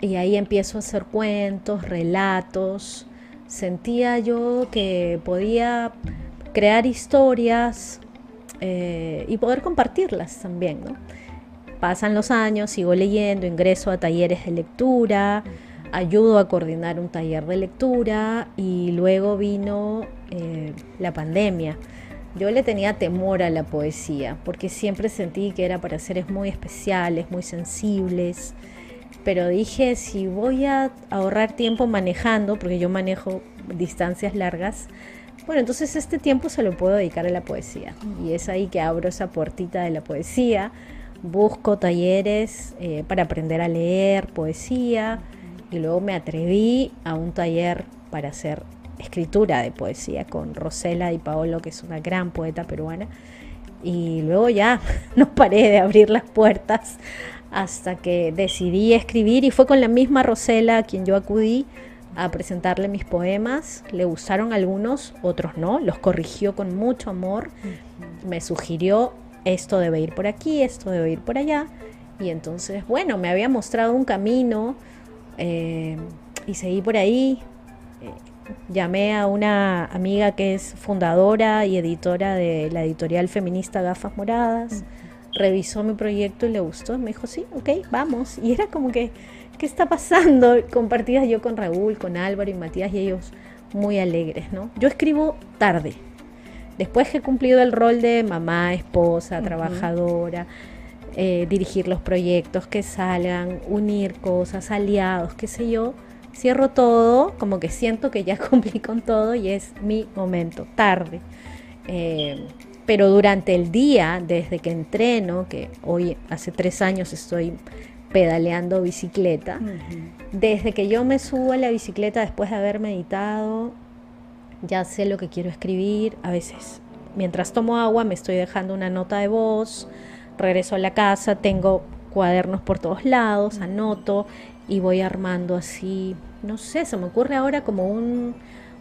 y ahí empiezo a hacer cuentos, relatos. Sentía yo que podía crear historias eh, y poder compartirlas también. Pasan los años, sigo leyendo, ingreso a talleres de lectura, ayudo a coordinar un taller de lectura y luego vino eh, la pandemia. Yo le tenía temor a la poesía porque siempre sentí que era para seres muy especiales, muy sensibles, pero dije, si voy a ahorrar tiempo manejando, porque yo manejo distancias largas, bueno, entonces este tiempo se lo puedo dedicar a la poesía. Y es ahí que abro esa puertita de la poesía, busco talleres eh, para aprender a leer poesía y luego me atreví a un taller para hacer escritura de poesía con Rosela y Paolo, que es una gran poeta peruana. Y luego ya [LAUGHS] no paré de abrir las puertas hasta que decidí escribir y fue con la misma Rosela a quien yo acudí a presentarle mis poemas. Le gustaron algunos, otros no, los corrigió con mucho amor. Me sugirió esto debe ir por aquí, esto debe ir por allá. Y entonces, bueno, me había mostrado un camino eh, y seguí por ahí. Eh, llamé a una amiga que es fundadora y editora de la editorial feminista Gafas Moradas. Revisó mi proyecto y le gustó. Me dijo, sí, ok, vamos. Y era como que, ¿qué está pasando? [LAUGHS] Compartida yo con Raúl, con Álvaro y Matías y ellos muy alegres, ¿no? Yo escribo tarde. Después que he cumplido el rol de mamá, esposa, trabajadora, eh, dirigir los proyectos que salgan, unir cosas, aliados, qué sé yo, cierro todo, como que siento que ya [LAUGHS] cumplí con todo y es mi momento, tarde. Eh, pero durante el día, desde que entreno, que hoy hace tres años estoy pedaleando bicicleta, desde que yo me subo a la bicicleta después de haber meditado, ya sé lo que quiero escribir, a veces mientras tomo agua me estoy dejando una nota de voz, regreso a la casa, tengo cuadernos por todos lados, anoto y voy armando así, no sé, se me ocurre ahora como un,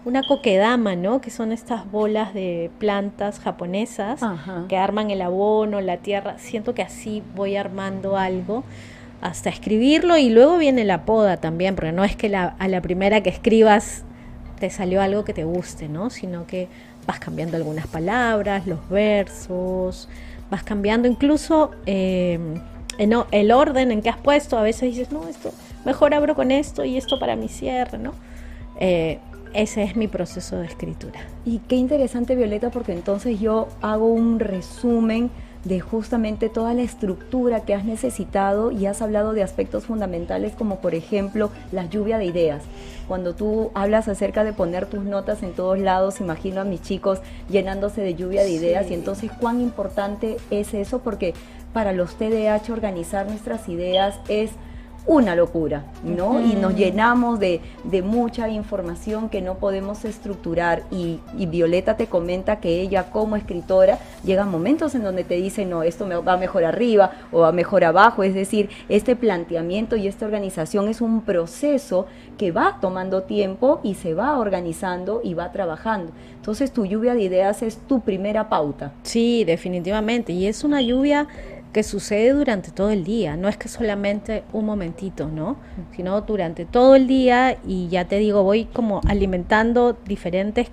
una coquedama, ¿no? Que son estas bolas de plantas japonesas que arman el abono, la tierra. Siento que así voy armando algo hasta escribirlo y luego viene la poda también, porque no es que la, a la primera que escribas te salió algo que te guste, ¿no? Sino que vas cambiando algunas palabras, los versos, vas cambiando incluso eh, el orden en que has puesto. A veces dices, no, esto mejor abro con esto y esto para mi cierre, ¿no? Eh, ese es mi proceso de escritura. Y qué interesante, Violeta, porque entonces yo hago un resumen de justamente toda la estructura que has necesitado y has hablado de aspectos fundamentales como por ejemplo la lluvia de ideas. Cuando tú hablas acerca de poner tus notas en todos lados, imagino a mis chicos llenándose de lluvia de ideas y entonces cuán importante es eso porque para los TDAH organizar nuestras ideas es una locura, ¿no? Y nos llenamos de, mucha información que no podemos estructurar y, Violeta te comenta que ella como escritora llega momentos en donde te dice, no, esto me va mejor arriba o va mejor abajo, es decir, este planteamiento y esta organización es un proceso que va tomando tiempo y se va organizando y va trabajando. Entonces tu lluvia de ideas es tu primera pauta. Sí, definitivamente, y es una lluvia que sucede durante todo el día, no es que solamente un momentito, ¿no? Sino durante todo el día y ya te digo, voy como alimentando diferentes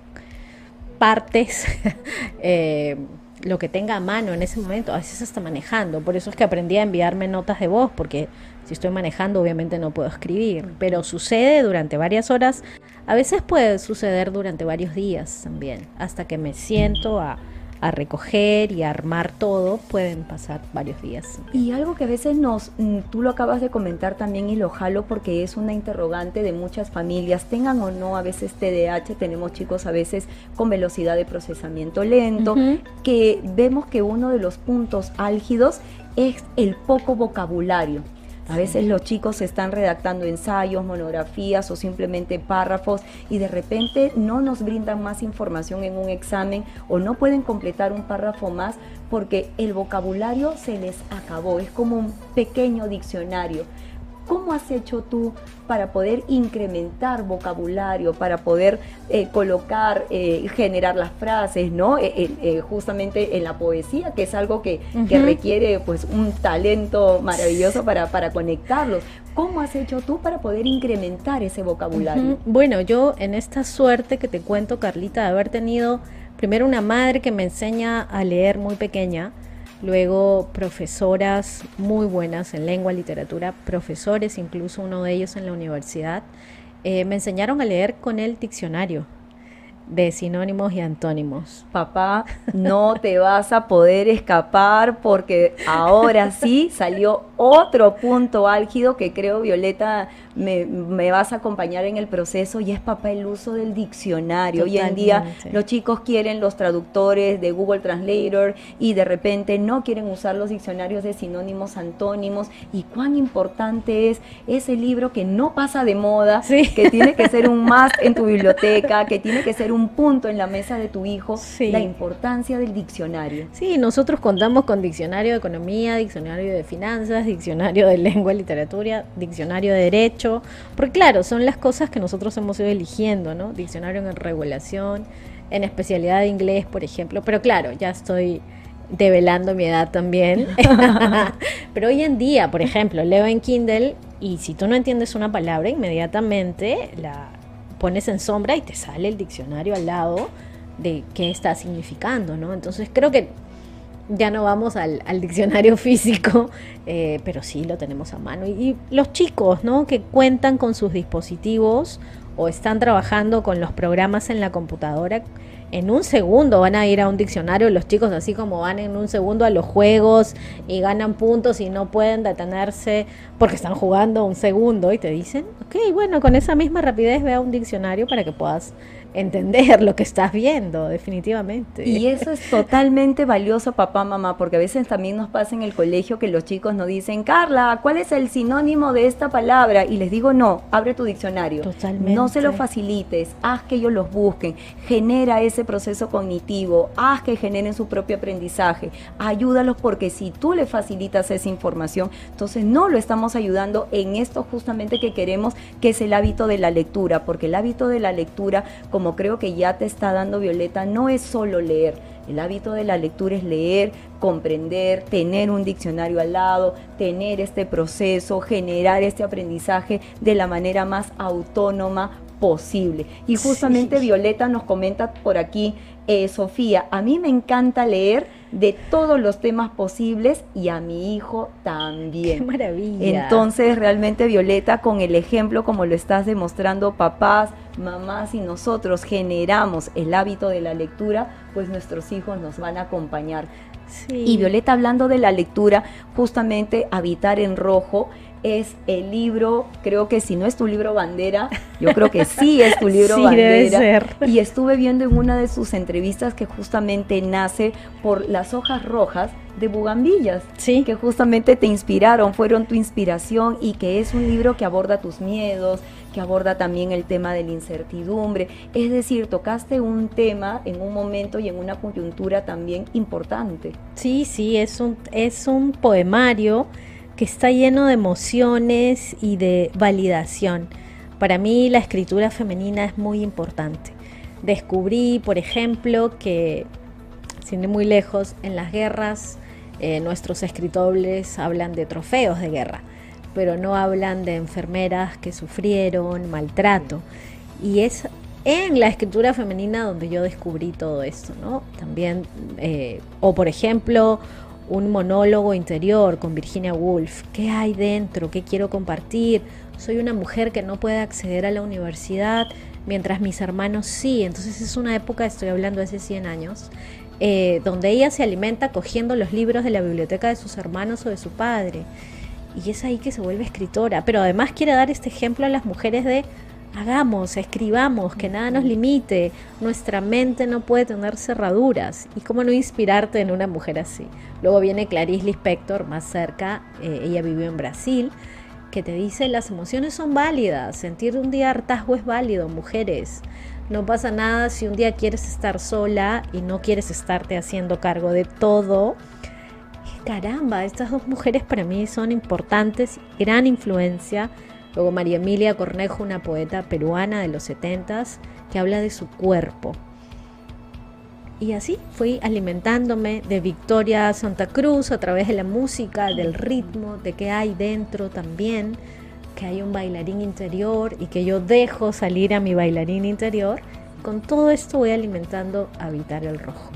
partes, [LAUGHS] eh, lo que tenga a mano en ese momento, a veces hasta manejando, por eso es que aprendí a enviarme notas de voz, porque si estoy manejando obviamente no puedo escribir, pero sucede durante varias horas, a veces puede suceder durante varios días también, hasta que me siento a a recoger y armar todo, pueden pasar varios días. Y algo que a veces nos, mm, tú lo acabas de comentar también y lo jalo porque es una interrogante de muchas familias, tengan o no a veces TDAH, tenemos chicos a veces con velocidad de procesamiento lento, que vemos que uno de los puntos álgidos es el poco vocabulario. A veces los chicos están redactando ensayos, monografías o simplemente párrafos y de repente no nos brindan más información en un examen o no pueden completar un párrafo más porque el vocabulario se les acabó. Es como un pequeño diccionario. ¿Cómo has hecho tú para poder incrementar vocabulario, para poder eh, colocar, eh, generar las frases, ¿no? Eh, justamente en la poesía, que es algo que, requiere pues un talento maravilloso para, para conectarlos. ¿Cómo has hecho tú para poder incrementar ese vocabulario? Bueno, yo en esta suerte que te cuento, Carlita, de haber tenido primero una madre que me enseña a leer muy pequeña, luego profesoras muy buenas en lengua, literatura, profesores, incluso uno de ellos en la universidad, eh, me enseñaron a leer con el diccionario de sinónimos y antónimos. Papá, no te vas a poder escapar porque ahora sí salió otro punto álgido que creo, Violeta, me, vas a acompañar en el proceso y es, papá, el uso del diccionario. Hoy en día los chicos quieren los traductores de Google Translator y de repente no quieren usar los diccionarios de sinónimos, antónimos y cuán importante es ese libro que no pasa de moda, que tiene que ser un más en tu biblioteca, que tiene que ser un punto en la mesa de tu hijo, la importancia del diccionario. Sí, nosotros contamos con diccionario de economía, diccionario de finanzas, diccionario de lengua y literatura, diccionario de derecho, porque claro, son las cosas que nosotros hemos ido eligiendo, ¿no? Diccionario en regulación, en especialidad de inglés, por ejemplo, pero claro, ya estoy develando mi edad también. [LAUGHS] [LAUGHS] Pero hoy en día, por ejemplo, leo en Kindle y si tú no entiendes una palabra, inmediatamente la pones en sombra y te sale el diccionario al lado de qué está significando, ¿no? Entonces creo que ya no vamos al, diccionario [LAUGHS] físico, eh, pero sí lo tenemos a mano. Y, los chicos, ¿no? Que cuentan con sus dispositivos o están trabajando con los programas en la computadora, en un segundo van a ir a un diccionario los chicos así como van en un segundo a los juegos y ganan puntos y no pueden detenerse porque están jugando un segundo y te dicen, ok, bueno, con esa misma rapidez ve a un diccionario para que puedas entender lo que estás viendo, definitivamente. Y eso es totalmente valioso, papá, mamá, porque a veces también nos pasa en el colegio que los chicos nos dicen, Carla, ¿cuál es el sinónimo de esta palabra? Y les digo, no, abre tu diccionario. Totalmente. No se lo facilites, haz que ellos los busquen, genera ese proceso cognitivo, haz que generen su propio aprendizaje, ayúdalos porque si tú le facilitas esa información, entonces no lo estamos ayudando en esto justamente que queremos, que es el hábito de la lectura, porque el hábito de la lectura, como como creo que ya te está dando Violeta, no es solo leer. El hábito de la lectura es leer, comprender, tener un diccionario al lado, tener este proceso, generar este aprendizaje de la manera más autónoma posible. Y justamente Violeta nos comenta por aquí, eh, Sofía, a mí me encanta leer de todos los temas posibles y a mi hijo también. [LAUGHS] Qué maravilla. Entonces, realmente Violeta, con el ejemplo como lo estás demostrando, papás, mamás y nosotros generamos el hábito de la lectura, pues nuestros hijos nos van a acompañar. Y Violeta, hablando de la lectura, justamente Habitar en Rojo es el libro, creo que si no es tu libro bandera, yo creo que sí es tu [LAUGHS] libro bandera. Y estuve viendo en una de sus entrevistas que justamente nace por las hojas rojas de Bugambillas, sí. que justamente te inspiraron, fueron tu inspiración y que es un libro que aborda tus miedos, que aborda también el tema de la incertidumbre. Es decir, tocaste un tema en un momento y en una coyuntura también importante. Sí, sí, es un, es un poemario que está lleno de emociones y de validación. Para mí la escritura femenina es muy importante. Descubrí, por ejemplo, que, sin ir muy lejos, en las guerras eh, nuestros escritores hablan de trofeos de guerra, pero no hablan de enfermeras que sufrieron maltrato. Y es en la escritura femenina donde yo descubrí todo esto, ¿no? También, eh, o por ejemplo, un monólogo interior con Virginia Woolf. ¿Qué hay dentro? ¿Qué quiero compartir? Soy una mujer que no puede acceder a la universidad mientras mis hermanos sí. Entonces es una época, estoy hablando de hace 100 años, eh, donde ella se alimenta cogiendo los libros de la biblioteca de sus hermanos o de su padre. Y es ahí que se vuelve escritora. Pero además quiere dar este ejemplo a las mujeres de hagamos, escribamos, que nada nos limite. Nuestra mente no puede tener cerraduras. ¿Y cómo no inspirarte en una mujer así? Luego viene Clarice Lispector, más cerca, eh, ella vivió en Brasil, que te dice las emociones son válidas, sentir un día hartazgo es válido, mujeres. No pasa nada si un día quieres estar sola y no quieres estarte haciendo cargo de todo. caramba, estas dos mujeres para mí son importantes, gran influencia Luego María Emilia Cornejo, una poeta peruana de los 70 que habla de su cuerpo. Y así fui alimentándome de Victoria Santa Cruz a través de la música, del ritmo, de qué hay dentro también, que hay un bailarín interior y que yo dejo salir a mi bailarín interior. Con todo esto voy alimentando Habitar el Rojo.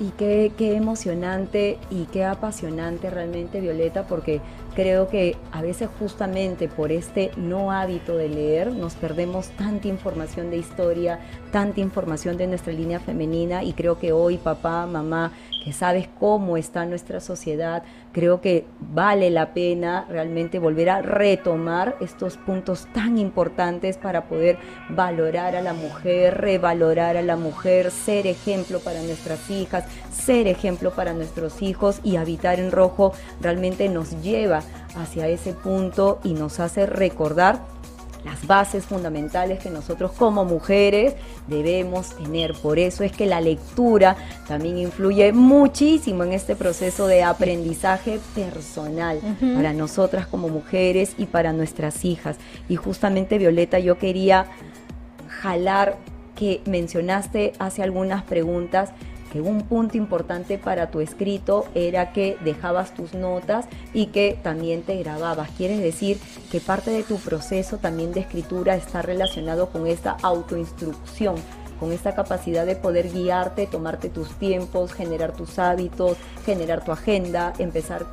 Y qué, qué emocionante y qué apasionante realmente, Violeta, porque Creo que a veces justamente por este no hábito de leer nos perdemos tanta información de historia, tanta información de nuestra línea femenina y creo que hoy papá, mamá que sabes cómo está nuestra sociedad, creo que vale la pena realmente volver a retomar estos puntos tan importantes para poder valorar a la mujer, revalorar a la mujer, ser ejemplo para nuestras hijas, ser ejemplo para nuestros hijos y habitar en rojo realmente nos lleva hacia ese punto y nos hace recordar las bases fundamentales que nosotros como mujeres debemos tener. Por eso es que la lectura también influye muchísimo en este proceso de aprendizaje personal para nosotras como mujeres y para nuestras hijas. Y justamente Violeta, yo quería jalar que mencionaste hace algunas preguntas un punto importante para tu escrito era que dejabas tus notas y que también te grababas. Quiere decir que parte de tu proceso también de escritura está relacionado con esta autoinstrucción con esta capacidad de poder guiarte, tomarte tus tiempos, generar tus hábitos, generar tu agenda, empezar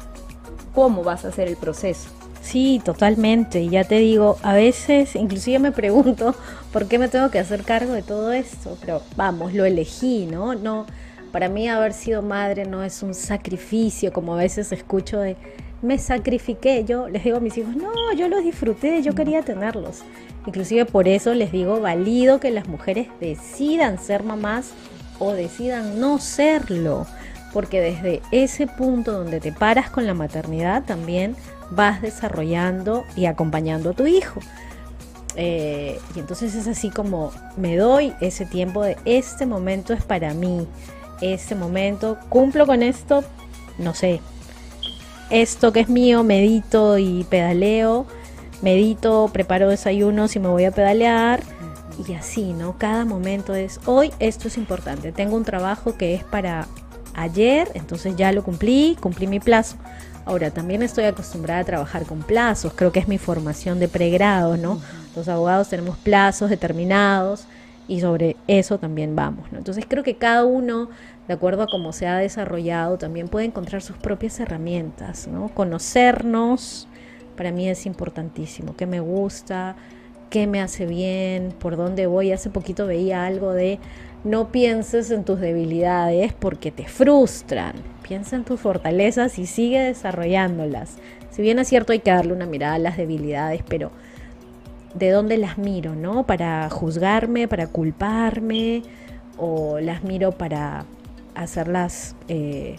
cómo vas a hacer el proceso. Sí, totalmente. Y ya te digo, a veces inclusive me pregunto [LAUGHS] por qué me tengo que hacer cargo de todo esto. Pero vamos, lo elegí, ¿no? No, para mí haber sido madre no es un sacrificio, como a veces escucho de, me sacrifiqué. Yo les digo a mis hijos, no, yo los disfruté, yo quería tenerlos. Inclusive por eso les digo, valido que las mujeres decidan ser mamás o decidan no serlo. Porque desde ese punto donde te paras con la maternidad también vas desarrollando y acompañando a tu hijo. Eh, y entonces es así como me doy ese tiempo de este momento es para mí este momento, cumplo con esto, no sé, esto que es mío, medito y pedaleo, medito, preparo desayunos y me voy a pedalear y así, ¿no? Cada momento es, hoy esto es importante, tengo un trabajo que es para ayer, entonces ya lo cumplí, cumplí mi plazo. Ahora, también estoy acostumbrada a trabajar con plazos, creo que es mi formación de pregrado, ¿no? Los abogados tenemos plazos determinados y sobre eso también vamos, ¿no? Entonces creo que cada uno de acuerdo a cómo se ha desarrollado, también puede encontrar sus propias herramientas, ¿no? Conocernos, para mí es importantísimo, qué me gusta, qué me hace bien, por dónde voy. Hace poquito veía algo de no pienses en tus debilidades porque te frustran. Piensa en tus fortalezas y sigue desarrollándolas. Si bien es cierto hay que darle una mirada a las debilidades, pero ¿de dónde las miro, no? Para juzgarme, para culparme o las miro para hacerlas, eh,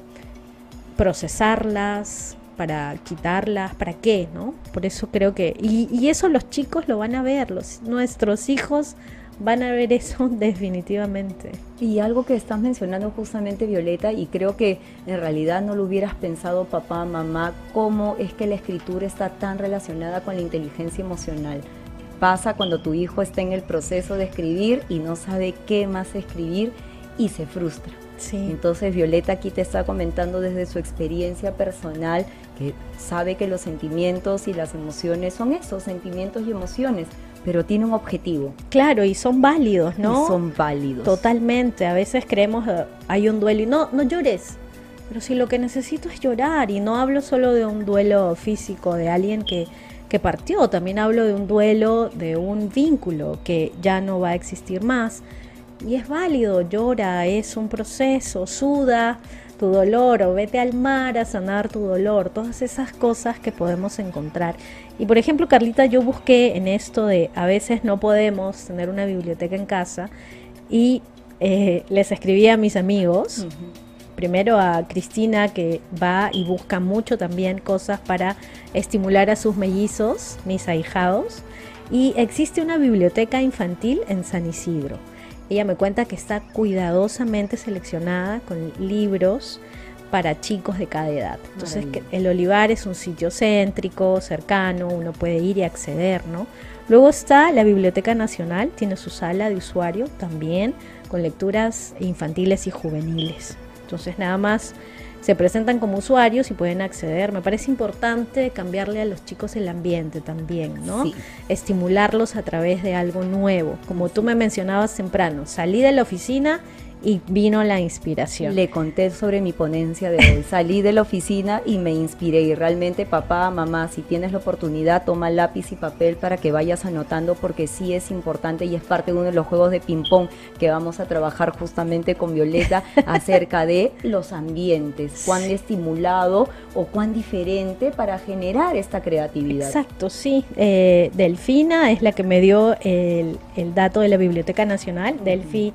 procesarlas, para quitarlas, ¿para qué? ¿no? Por eso creo que, y, eso los chicos lo van a ver, los, nuestros hijos van a ver eso [LAUGHS] definitivamente. Y algo que estás mencionando justamente, Violeta, y creo que en realidad no lo hubieras pensado papá, mamá, cómo es que la escritura está tan relacionada con la inteligencia emocional. Pasa cuando tu hijo está en el proceso de escribir y no sabe qué más escribir y se frustra. Entonces Violeta aquí te está comentando desde su experiencia personal que sabe que los sentimientos y las emociones son esos, sentimientos y emociones, pero tiene un objetivo. Claro, y son válidos, ¿no? son válidos. Totalmente. A veces creemos eh, hay un duelo y no, no llores. Pero si lo que necesito es llorar, y no hablo solo de un duelo físico de alguien que, que partió, también hablo de un duelo de un vínculo que ya no va a existir más y es válido, llora, es un proceso, suda tu dolor o vete al mar a sanar tu dolor, todas esas cosas que podemos encontrar. Y por ejemplo, Carlita, yo busqué en esto de a veces no podemos tener una biblioteca en casa y eh, les escribí a mis amigos. Primero a Cristina que va y busca mucho también cosas para estimular a sus mellizos, mis ahijados. Y existe una biblioteca infantil en San Isidro. Ella me cuenta que está cuidadosamente seleccionada con libros para chicos de cada edad. Entonces, el Olivar es un sitio céntrico, cercano, uno puede ir y acceder, ¿no? Luego está la Biblioteca Nacional, tiene su sala de usuario también, con lecturas infantiles y juveniles. Entonces, nada más se presentan como usuarios y pueden acceder. Me parece importante cambiarle a los chicos el ambiente también, ¿no? Estimularlos a través de algo nuevo. Como tú me mencionabas temprano, salí de la oficina y vino la inspiración. Le conté sobre mi ponencia de hoy. Salí de la oficina y me inspiré. Y realmente, papá, mamá, si tienes la oportunidad, toma lápiz y papel para que vayas anotando, porque sí es importante y es parte de uno de los juegos de ping-pong que vamos a trabajar justamente con Violeta [LAUGHS] acerca de los ambientes. Cuán estimulado o cuán diferente para generar esta creatividad. Exacto, sí. Eh, Delfina es la que me dio el, dato de la Biblioteca Nacional. Delfi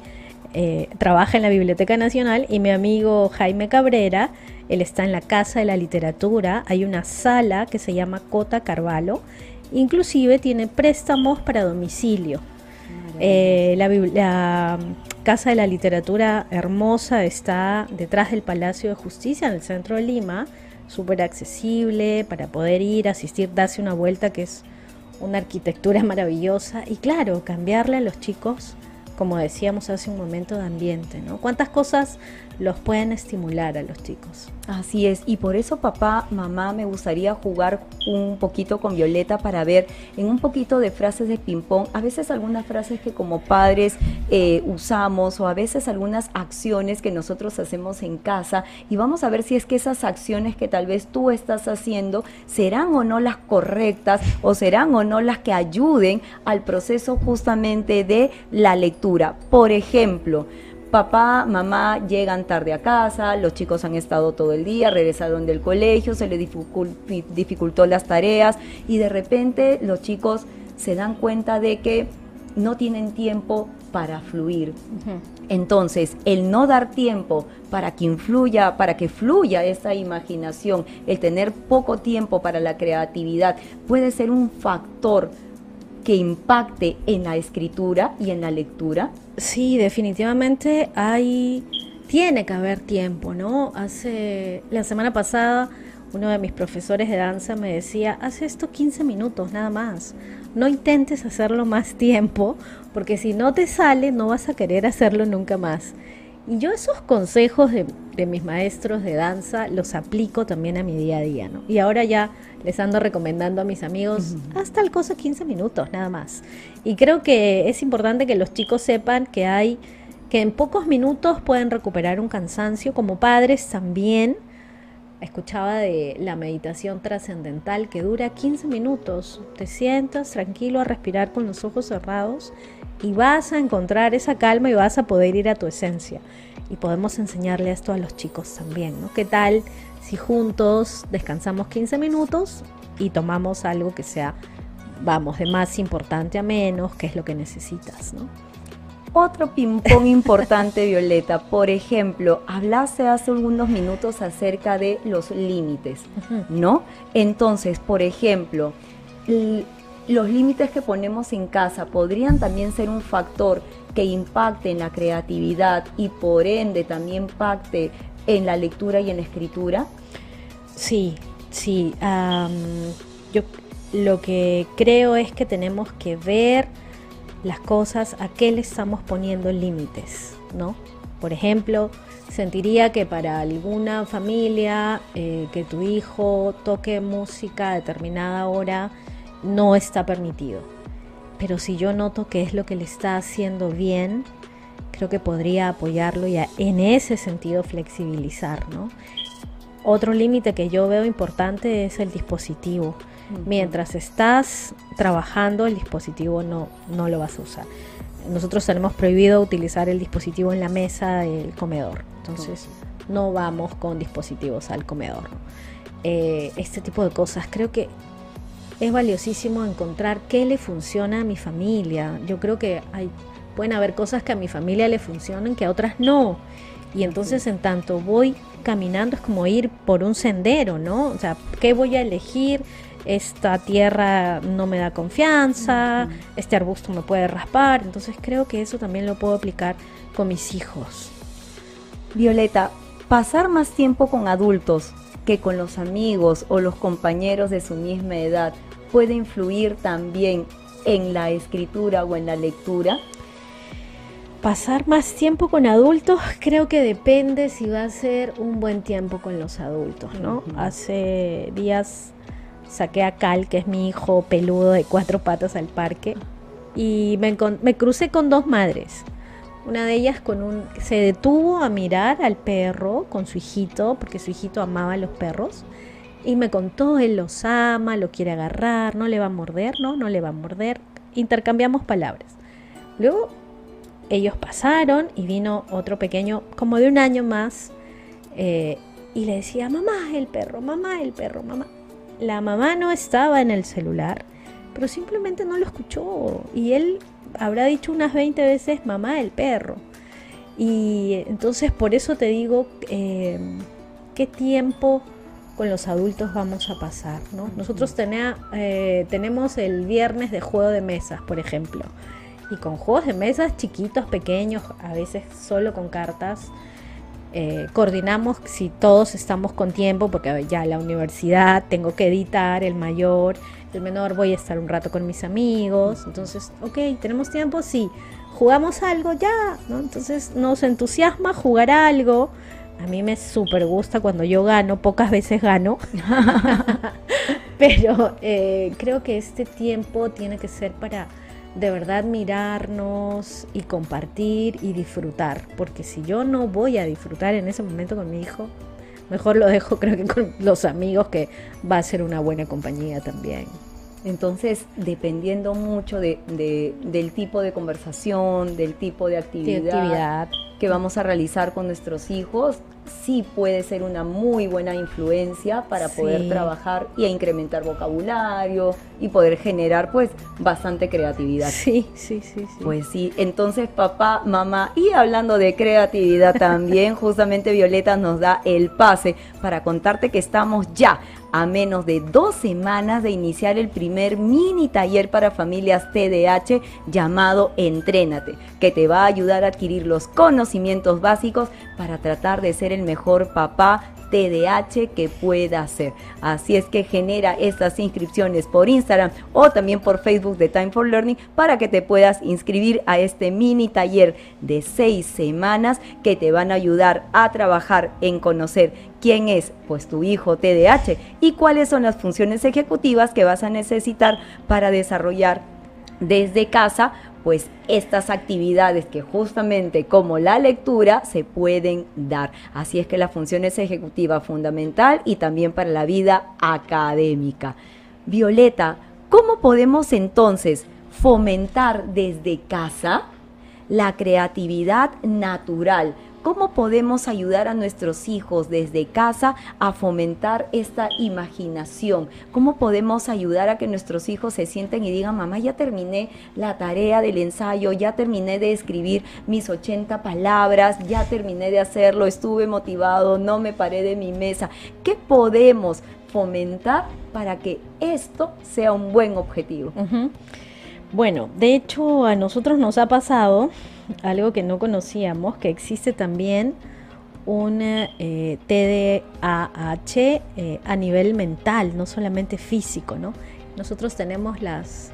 eh, trabaja en la Biblioteca Nacional y mi amigo Jaime Cabrera, él está en la Casa de la Literatura, hay una sala que se llama Cota Carvalho, inclusive tiene préstamos para domicilio. Eh, la, Casa de la Literatura hermosa está detrás del Palacio de Justicia en el centro de Lima, súper accesible para poder ir, asistir, darse una vuelta que es una arquitectura [LAUGHS] maravillosa. Y claro, cambiarle a los chicos como decíamos hace un momento, de ambiente, ¿no? ¿Cuántas cosas los pueden estimular a los chicos? Así es, y por eso papá, mamá, me gustaría jugar un poquito con Violeta para ver en un poquito de frases de ping-pong, a veces algunas frases que como padres eh, usamos o a veces algunas acciones que nosotros hacemos en casa y vamos a ver si es que esas acciones que tal vez tú estás haciendo serán o no las correctas o serán o no las que ayuden al proceso justamente de la lectura. Por ejemplo, Papá, mamá llegan tarde a casa, los chicos han estado todo el día, regresaron del colegio, se les dificultó las tareas y de repente los chicos se dan cuenta de que no tienen tiempo para fluir. Entonces, el no dar tiempo para que influya, para que fluya esa imaginación, el tener poco tiempo para la creatividad, puede ser un factor que impacte en la escritura y en la lectura? Sí, definitivamente hay, tiene que haber tiempo, ¿no? Hace, la semana pasada uno de mis profesores de danza me decía, haz esto 15 minutos nada más, no intentes hacerlo más tiempo, porque si no te sale no vas a querer hacerlo nunca más. Y yo esos consejos de, mis maestros de danza los aplico también a mi día a día, ¿no? Y ahora ya les ando recomendando a mis amigos hasta el cosa 15 minutos, nada más. Y creo que es importante que los chicos sepan que hay, que en pocos minutos pueden recuperar un cansancio, como padres también. Escuchaba de la meditación trascendental que dura 15 minutos. Te sientas tranquilo a respirar con los ojos cerrados y vas a encontrar esa calma y vas a poder ir a tu esencia. Y podemos enseñarle esto a los chicos también, ¿no? ¿Qué tal si juntos descansamos 15 minutos y tomamos algo que sea, vamos, de más importante a menos, que es lo que necesitas, ¿no? Otro ping-pong [LAUGHS] importante, Violeta. Por ejemplo, hablaste hace algunos minutos acerca de los límites, ¿no? Entonces, por ejemplo, los límites que ponemos en casa podrían también ser un factor que impacte en la creatividad y por ende también impacte en la lectura y en la escritura? Sí, sí. yo lo que creo es que tenemos que ver las cosas a qué le estamos poniendo límites, ¿no? Por ejemplo, sentiría que para alguna familia eh, que tu hijo toque música a determinada hora no está permitido. Pero si yo noto que es lo que le está haciendo bien, creo que podría apoyarlo y en ese sentido flexibilizar, ¿no? Otro límite que yo veo importante es el dispositivo. Mientras estás trabajando, el dispositivo no, no lo vas a usar. Nosotros tenemos prohibido utilizar el dispositivo en la mesa del comedor. Entonces, no vamos con dispositivos al comedor. Eh, este tipo de cosas. Creo que es valiosísimo encontrar qué le funciona a mi familia. Yo creo que hay, pueden haber cosas que a mi familia le funcionen que a otras no. Y entonces en tanto voy caminando es como ir por un sendero, ¿no? O sea, ¿qué voy a elegir? Esta tierra no me da confianza, este arbusto me puede raspar, entonces creo que eso también lo puedo aplicar con mis hijos. Violeta, pasar más tiempo con adultos que con los amigos o los compañeros de su misma edad puede influir también en la escritura o en la lectura? Pasar más tiempo con adultos creo que depende si va a ser un buen tiempo con los adultos, ¿no? Hace días saqué a Cal, que es mi hijo peludo de cuatro patas al parque, y me, me crucé con dos madres. Una de ellas con un se detuvo a mirar al perro con su hijito, porque su hijito amaba a los perros, y me contó, él los ama, lo quiere agarrar, no le va a morder, no, no le va a morder. Intercambiamos palabras. Luego ellos pasaron y vino otro pequeño, como de un año más, eh, y le decía, mamá, el perro, mamá, el perro, mamá. La mamá no estaba en el celular, pero simplemente no lo escuchó. Y él habrá dicho unas 20 veces, mamá, el perro. Y entonces por eso te digo, eh, ¿qué tiempo con los adultos vamos a pasar? Nosotros eh, tenemos el viernes de juego de mesas, por ejemplo y con juegos de mesas chiquitos, pequeños, a veces solo con cartas. Eh, coordinamos si todos estamos con tiempo, porque ya la universidad tengo que editar, el mayor, el menor voy a estar un rato con mis amigos, entonces, ok, tenemos tiempo, sí, jugamos algo ya, ¿no? Entonces nos entusiasma jugar algo. A mí me súper gusta cuando yo gano, pocas veces gano, [LAUGHS] pero eh, creo que este tiempo tiene que ser para de verdad mirarnos y compartir y disfrutar, porque si yo no voy a disfrutar en ese momento con mi hijo, mejor lo dejo creo que con los amigos que va a ser una buena compañía también. Entonces, dependiendo mucho de, del tipo de conversación, del tipo de actividad, que vamos a realizar con nuestros hijos, sí puede ser una muy buena influencia para poder trabajar y incrementar vocabulario y poder generar pues bastante creatividad. Sí, sí, sí, sí. Pues sí, entonces papá, mamá y hablando de creatividad también, [LAUGHS] justamente Violeta nos da el pase para contarte que estamos ya a menos de dos semanas de iniciar el primer mini taller para familias TDAH llamado Entrénate, que te va a ayudar a adquirir los conocimientos básicos para tratar de ser el mejor papá TDAH que pueda ser. Así es que genera estas inscripciones por Instagram o también por Facebook de Time for Learning para que te puedas inscribir a este mini taller de seis semanas que te van a ayudar a trabajar en conocer quién es pues tu hijo TDAH y cuáles son las funciones ejecutivas que vas a necesitar para desarrollar desde casa pues estas actividades que justamente como la lectura se pueden dar. Así es que la función es ejecutiva fundamental y también para la vida académica. Violeta, ¿cómo podemos entonces fomentar desde casa la creatividad natural? ¿Cómo podemos ayudar a nuestros hijos desde casa a fomentar esta imaginación? ¿Cómo podemos ayudar a que nuestros hijos se sienten y digan, mamá, ya terminé la tarea del ensayo, ya terminé de escribir mis 80 palabras, ya terminé de hacerlo, estuve motivado, no me paré de mi mesa? ¿Qué podemos fomentar para que esto sea un buen objetivo? Bueno, de hecho a nosotros nos ha pasado algo que no conocíamos, que existe también un eh, TDAH eh, a nivel mental, no solamente físico, ¿no? Nosotros tenemos las,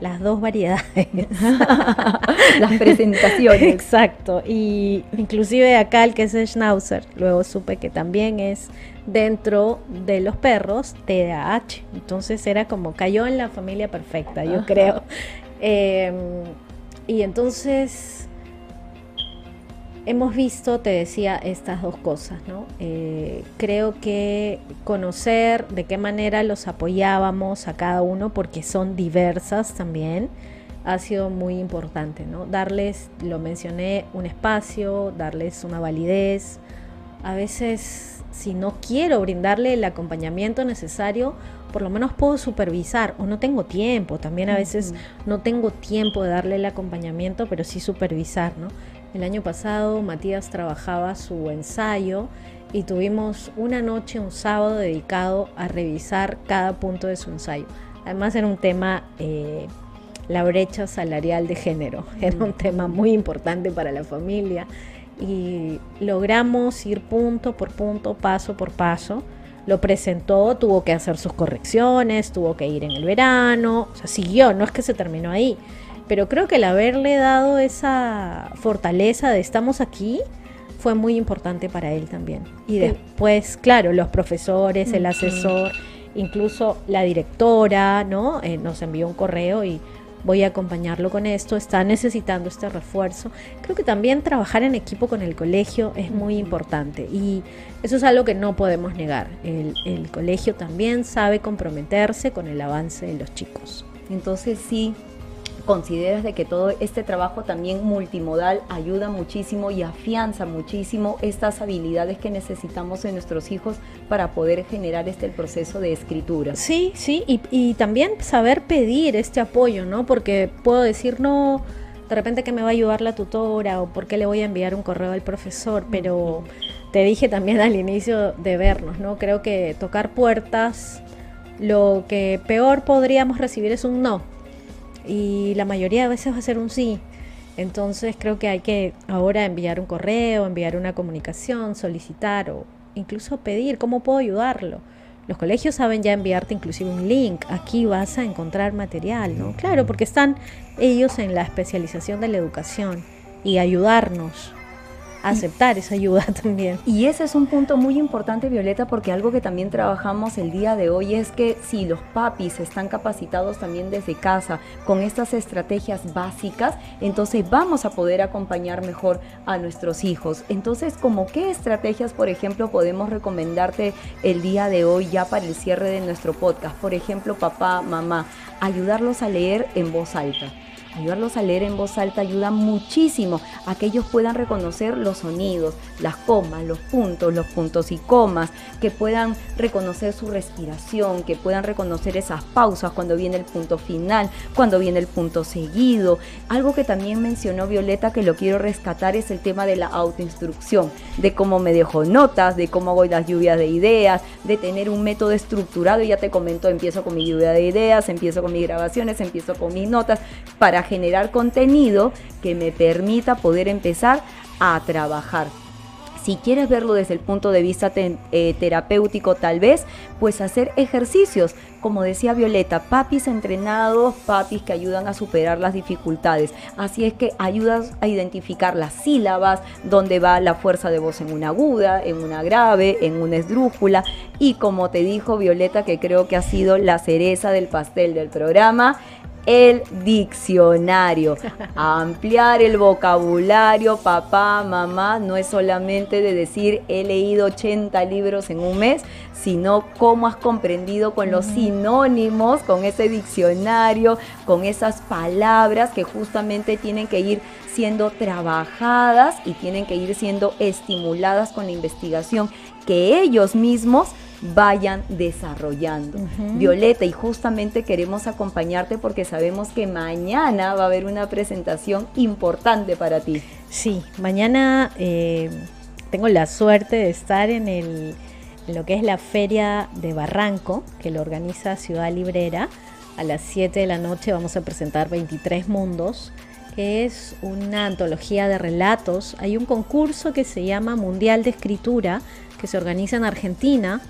las dos variedades. [LAUGHS] las presentaciones. Exacto. Y inclusive acá el que es el Schnauzer, luego supe que también es dentro de los perros TDAH. Entonces era como cayó en la familia perfecta, yo creo. Em, y entonces hemos visto, te decía, estas dos cosas, ¿no? Eh, creo que conocer de qué manera los apoyábamos a cada uno, porque son diversas también, ha sido muy importante, ¿no? Darles, lo mencioné, un espacio, darles una validez. A veces, si no quiero brindarle el acompañamiento necesario, por lo menos puedo supervisar o no tengo tiempo, también a veces no tengo tiempo de darle el acompañamiento, pero sí supervisar, ¿no? El año pasado Matías trabajaba su ensayo y tuvimos una noche, un sábado dedicado a revisar cada punto de su ensayo. Además era un tema, eh, la brecha salarial de género, [LAUGHS] era un tema muy importante para la familia y logramos ir punto por punto, paso por paso. Lo presentó, tuvo que hacer sus correcciones, tuvo que ir en el verano, o sea, siguió, no es que se terminó ahí pero creo que el haberle dado esa fortaleza de estamos aquí fue muy importante para él también. Y después, claro, los profesores, el asesor, incluso la directora, ¿no? Eh, nos envió un correo y voy a acompañarlo con esto, está necesitando este refuerzo. Creo que también trabajar en equipo con el colegio es muy importante y eso es algo que no podemos negar. El, el colegio también sabe comprometerse con el avance de los chicos. Entonces sí, consideras de que todo este trabajo también multimodal ayuda muchísimo y afianza muchísimo estas habilidades que necesitamos en nuestros hijos para poder generar este proceso de escritura. Sí, sí, y, y también saber pedir este apoyo, ¿no? Porque puedo decir, no, de repente que me va a ayudar la tutora o por qué le voy a enviar un correo al profesor, pero te dije también al inicio de vernos, ¿no? Creo que tocar puertas, lo que peor podríamos recibir es un no y la mayoría de veces va a ser un sí. Entonces creo que hay que ahora enviar un correo, enviar una comunicación, solicitar o incluso pedir cómo puedo ayudarlo. Los colegios saben ya enviarte inclusive un link. Aquí vas a encontrar material, ¿no? Claro, porque están ellos en la especialización de la educación y ayudarnos aceptar esa ayuda [LAUGHS] también. Y ese es un punto muy importante, Violeta, porque algo que también trabajamos el día de hoy es que si los papis están capacitados también desde casa con estas estrategias básicas, entonces vamos a poder acompañar mejor a nuestros hijos. Entonces, ¿como qué estrategias, por ejemplo, podemos recomendarte el día de hoy ya para el cierre de nuestro podcast? Por ejemplo, papá, mamá, ayudarlos a leer en voz alta. Ayudarlos a leer en voz alta ayuda muchísimo a que ellos puedan reconocer los sonidos, las comas, los puntos, los puntos y comas, que puedan reconocer su respiración, que puedan reconocer esas pausas cuando viene el punto final, cuando viene el punto seguido. Algo que también mencionó Violeta que lo quiero rescatar es el tema de la autoinstrucción, de cómo me dejo notas, de cómo voy las lluvias de ideas, de tener un método estructurado. Ya te comento, empiezo con mi lluvia de ideas, empiezo con mis grabaciones, empiezo con mis notas para generar contenido que me permita poder empezar a trabajar. Si quieres verlo desde el punto de vista eh, terapéutico tal vez, pues hacer ejercicios, como decía Violeta, papis entrenados, papis que ayudan a superar las dificultades. Así es que ayudas a identificar las sílabas, dónde va la fuerza de voz en una aguda, en una grave, en una esdrújula. Y como te dijo Violeta, que creo que ha sido la cereza del pastel del programa, el diccionario. Ampliar el vocabulario, papá, mamá, no es solamente de decir he leído 80 libros en un mes, sino cómo has comprendido con los sinónimos, con ese diccionario, con esas palabras que justamente tienen que ir siendo trabajadas y tienen que ir siendo estimuladas con la investigación que ellos mismos vayan desarrollando. Violeta, y justamente queremos acompañarte porque sabemos que mañana va a haber una presentación importante para ti. Sí, mañana eh, tengo la suerte de estar en, el, en lo que es la Feria de Barranco, que lo organiza Ciudad Librera. A las 7 de la noche vamos a presentar 23 mundos que es una antología de relatos. Hay un concurso que se llama Mundial de Escritura, que se organiza en Argentina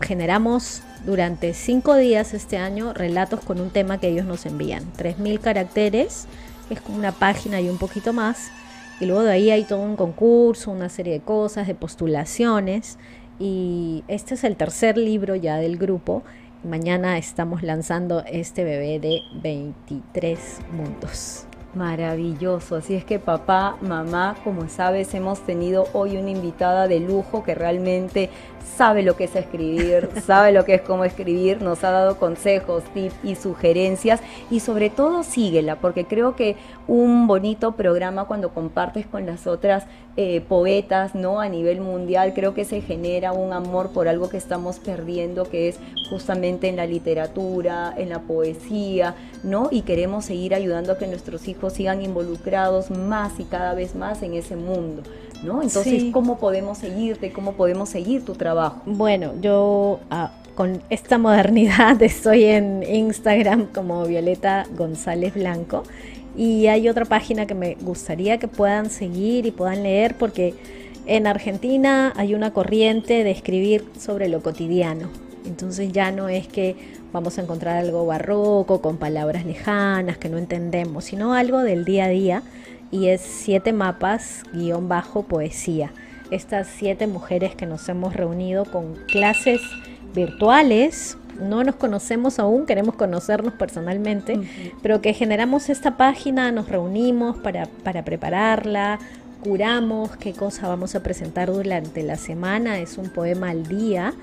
generamos durante cinco días este año relatos con un tema que ellos nos envían. 3.000 caracteres, es como una página y un poquito más. Y luego de ahí hay todo un concurso, una serie de cosas, de postulaciones. Y este es el tercer libro ya del grupo. Mañana estamos lanzando este bebé de 23 mundos. Maravilloso, así es que papá, mamá, como sabes, hemos tenido hoy una invitada de lujo que realmente sabe lo que es escribir, [LAUGHS] sabe lo que es cómo escribir, nos ha dado consejos, tips y sugerencias y sobre todo síguela, porque creo que un bonito programa cuando compartes con las otras eh, poetas, ¿no? A nivel mundial, creo que se genera un amor por algo que estamos perdiendo, que es justamente en la literatura, en la poesía, ¿no? Y queremos seguir ayudando a que nuestros hijos sigan involucrados más y cada vez más en ese mundo. ¿No? Entonces, ¿cómo podemos seguirte? ¿Cómo podemos seguir tu trabajo? Bueno, yo ah, con esta modernidad [LAUGHS] estoy en Instagram como Violeta González Blanco y hay otra página que me gustaría que puedan seguir y puedan leer porque en Argentina hay una corriente de escribir sobre lo cotidiano. Entonces ya no es que vamos a encontrar algo barroco con palabras lejanas que no entendemos, sino algo del día a día y es siete mapas guion bajo poesía. Estas siete mujeres que nos hemos reunido con clases virtuales, no nos conocemos aún, queremos conocernos personalmente, pero que generamos esta página, nos reunimos para, para prepararla, curamos qué cosa vamos a presentar durante la semana, es un poema al día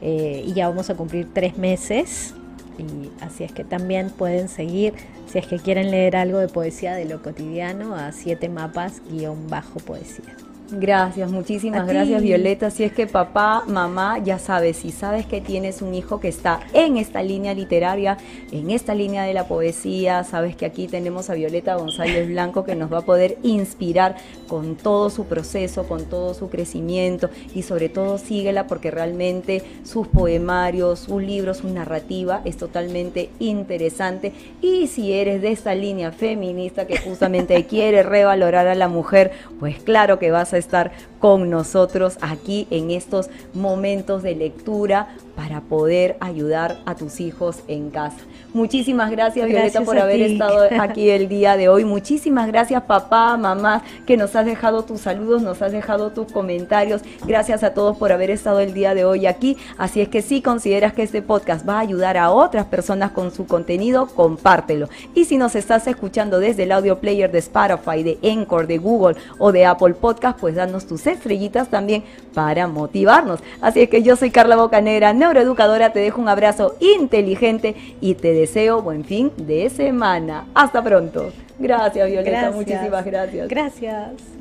eh, y ya vamos a cumplir tres meses. Y así es que también pueden seguir, si es que quieren leer algo de poesía de lo cotidiano, a siete mapas guion bajo poesía. Gracias, muchísimas gracias Violeta. Si es que papá, mamá, ya sabes, si sabes que tienes un hijo que está en esta línea literaria, en esta línea de la poesía, sabes que aquí tenemos a Violeta González Blanco que nos va a poder inspirar con todo su proceso, con todo su crecimiento y sobre todo síguela porque realmente sus poemarios, sus libros, su narrativa es totalmente interesante. Y si eres de esta línea feminista que justamente [LAUGHS] quiere revalorar a la mujer, pues claro que vas a estar con nosotros aquí en estos momentos de lectura para poder ayudar a tus hijos en casa. Muchísimas gracias, Violeta, por haber estado aquí el día de hoy. Muchísimas gracias, papá, mamá, que nos has dejado tus saludos, nos has dejado tus comentarios. Gracias a todos por haber estado el día de hoy aquí. Así es que si consideras que este podcast va a ayudar a otras personas con su contenido, compártelo. Y si nos estás escuchando desde el audio player de Spotify, de Encore, de Google o de Apple Podcast, pues danos tus estrellitas también para motivarnos. Así es que yo soy Carla Bocanera, neuroeducadora, te dejo un abrazo inteligente y te deseo buen fin de semana. Hasta pronto. Gracias, Violeta. Muchísimas gracias. Gracias.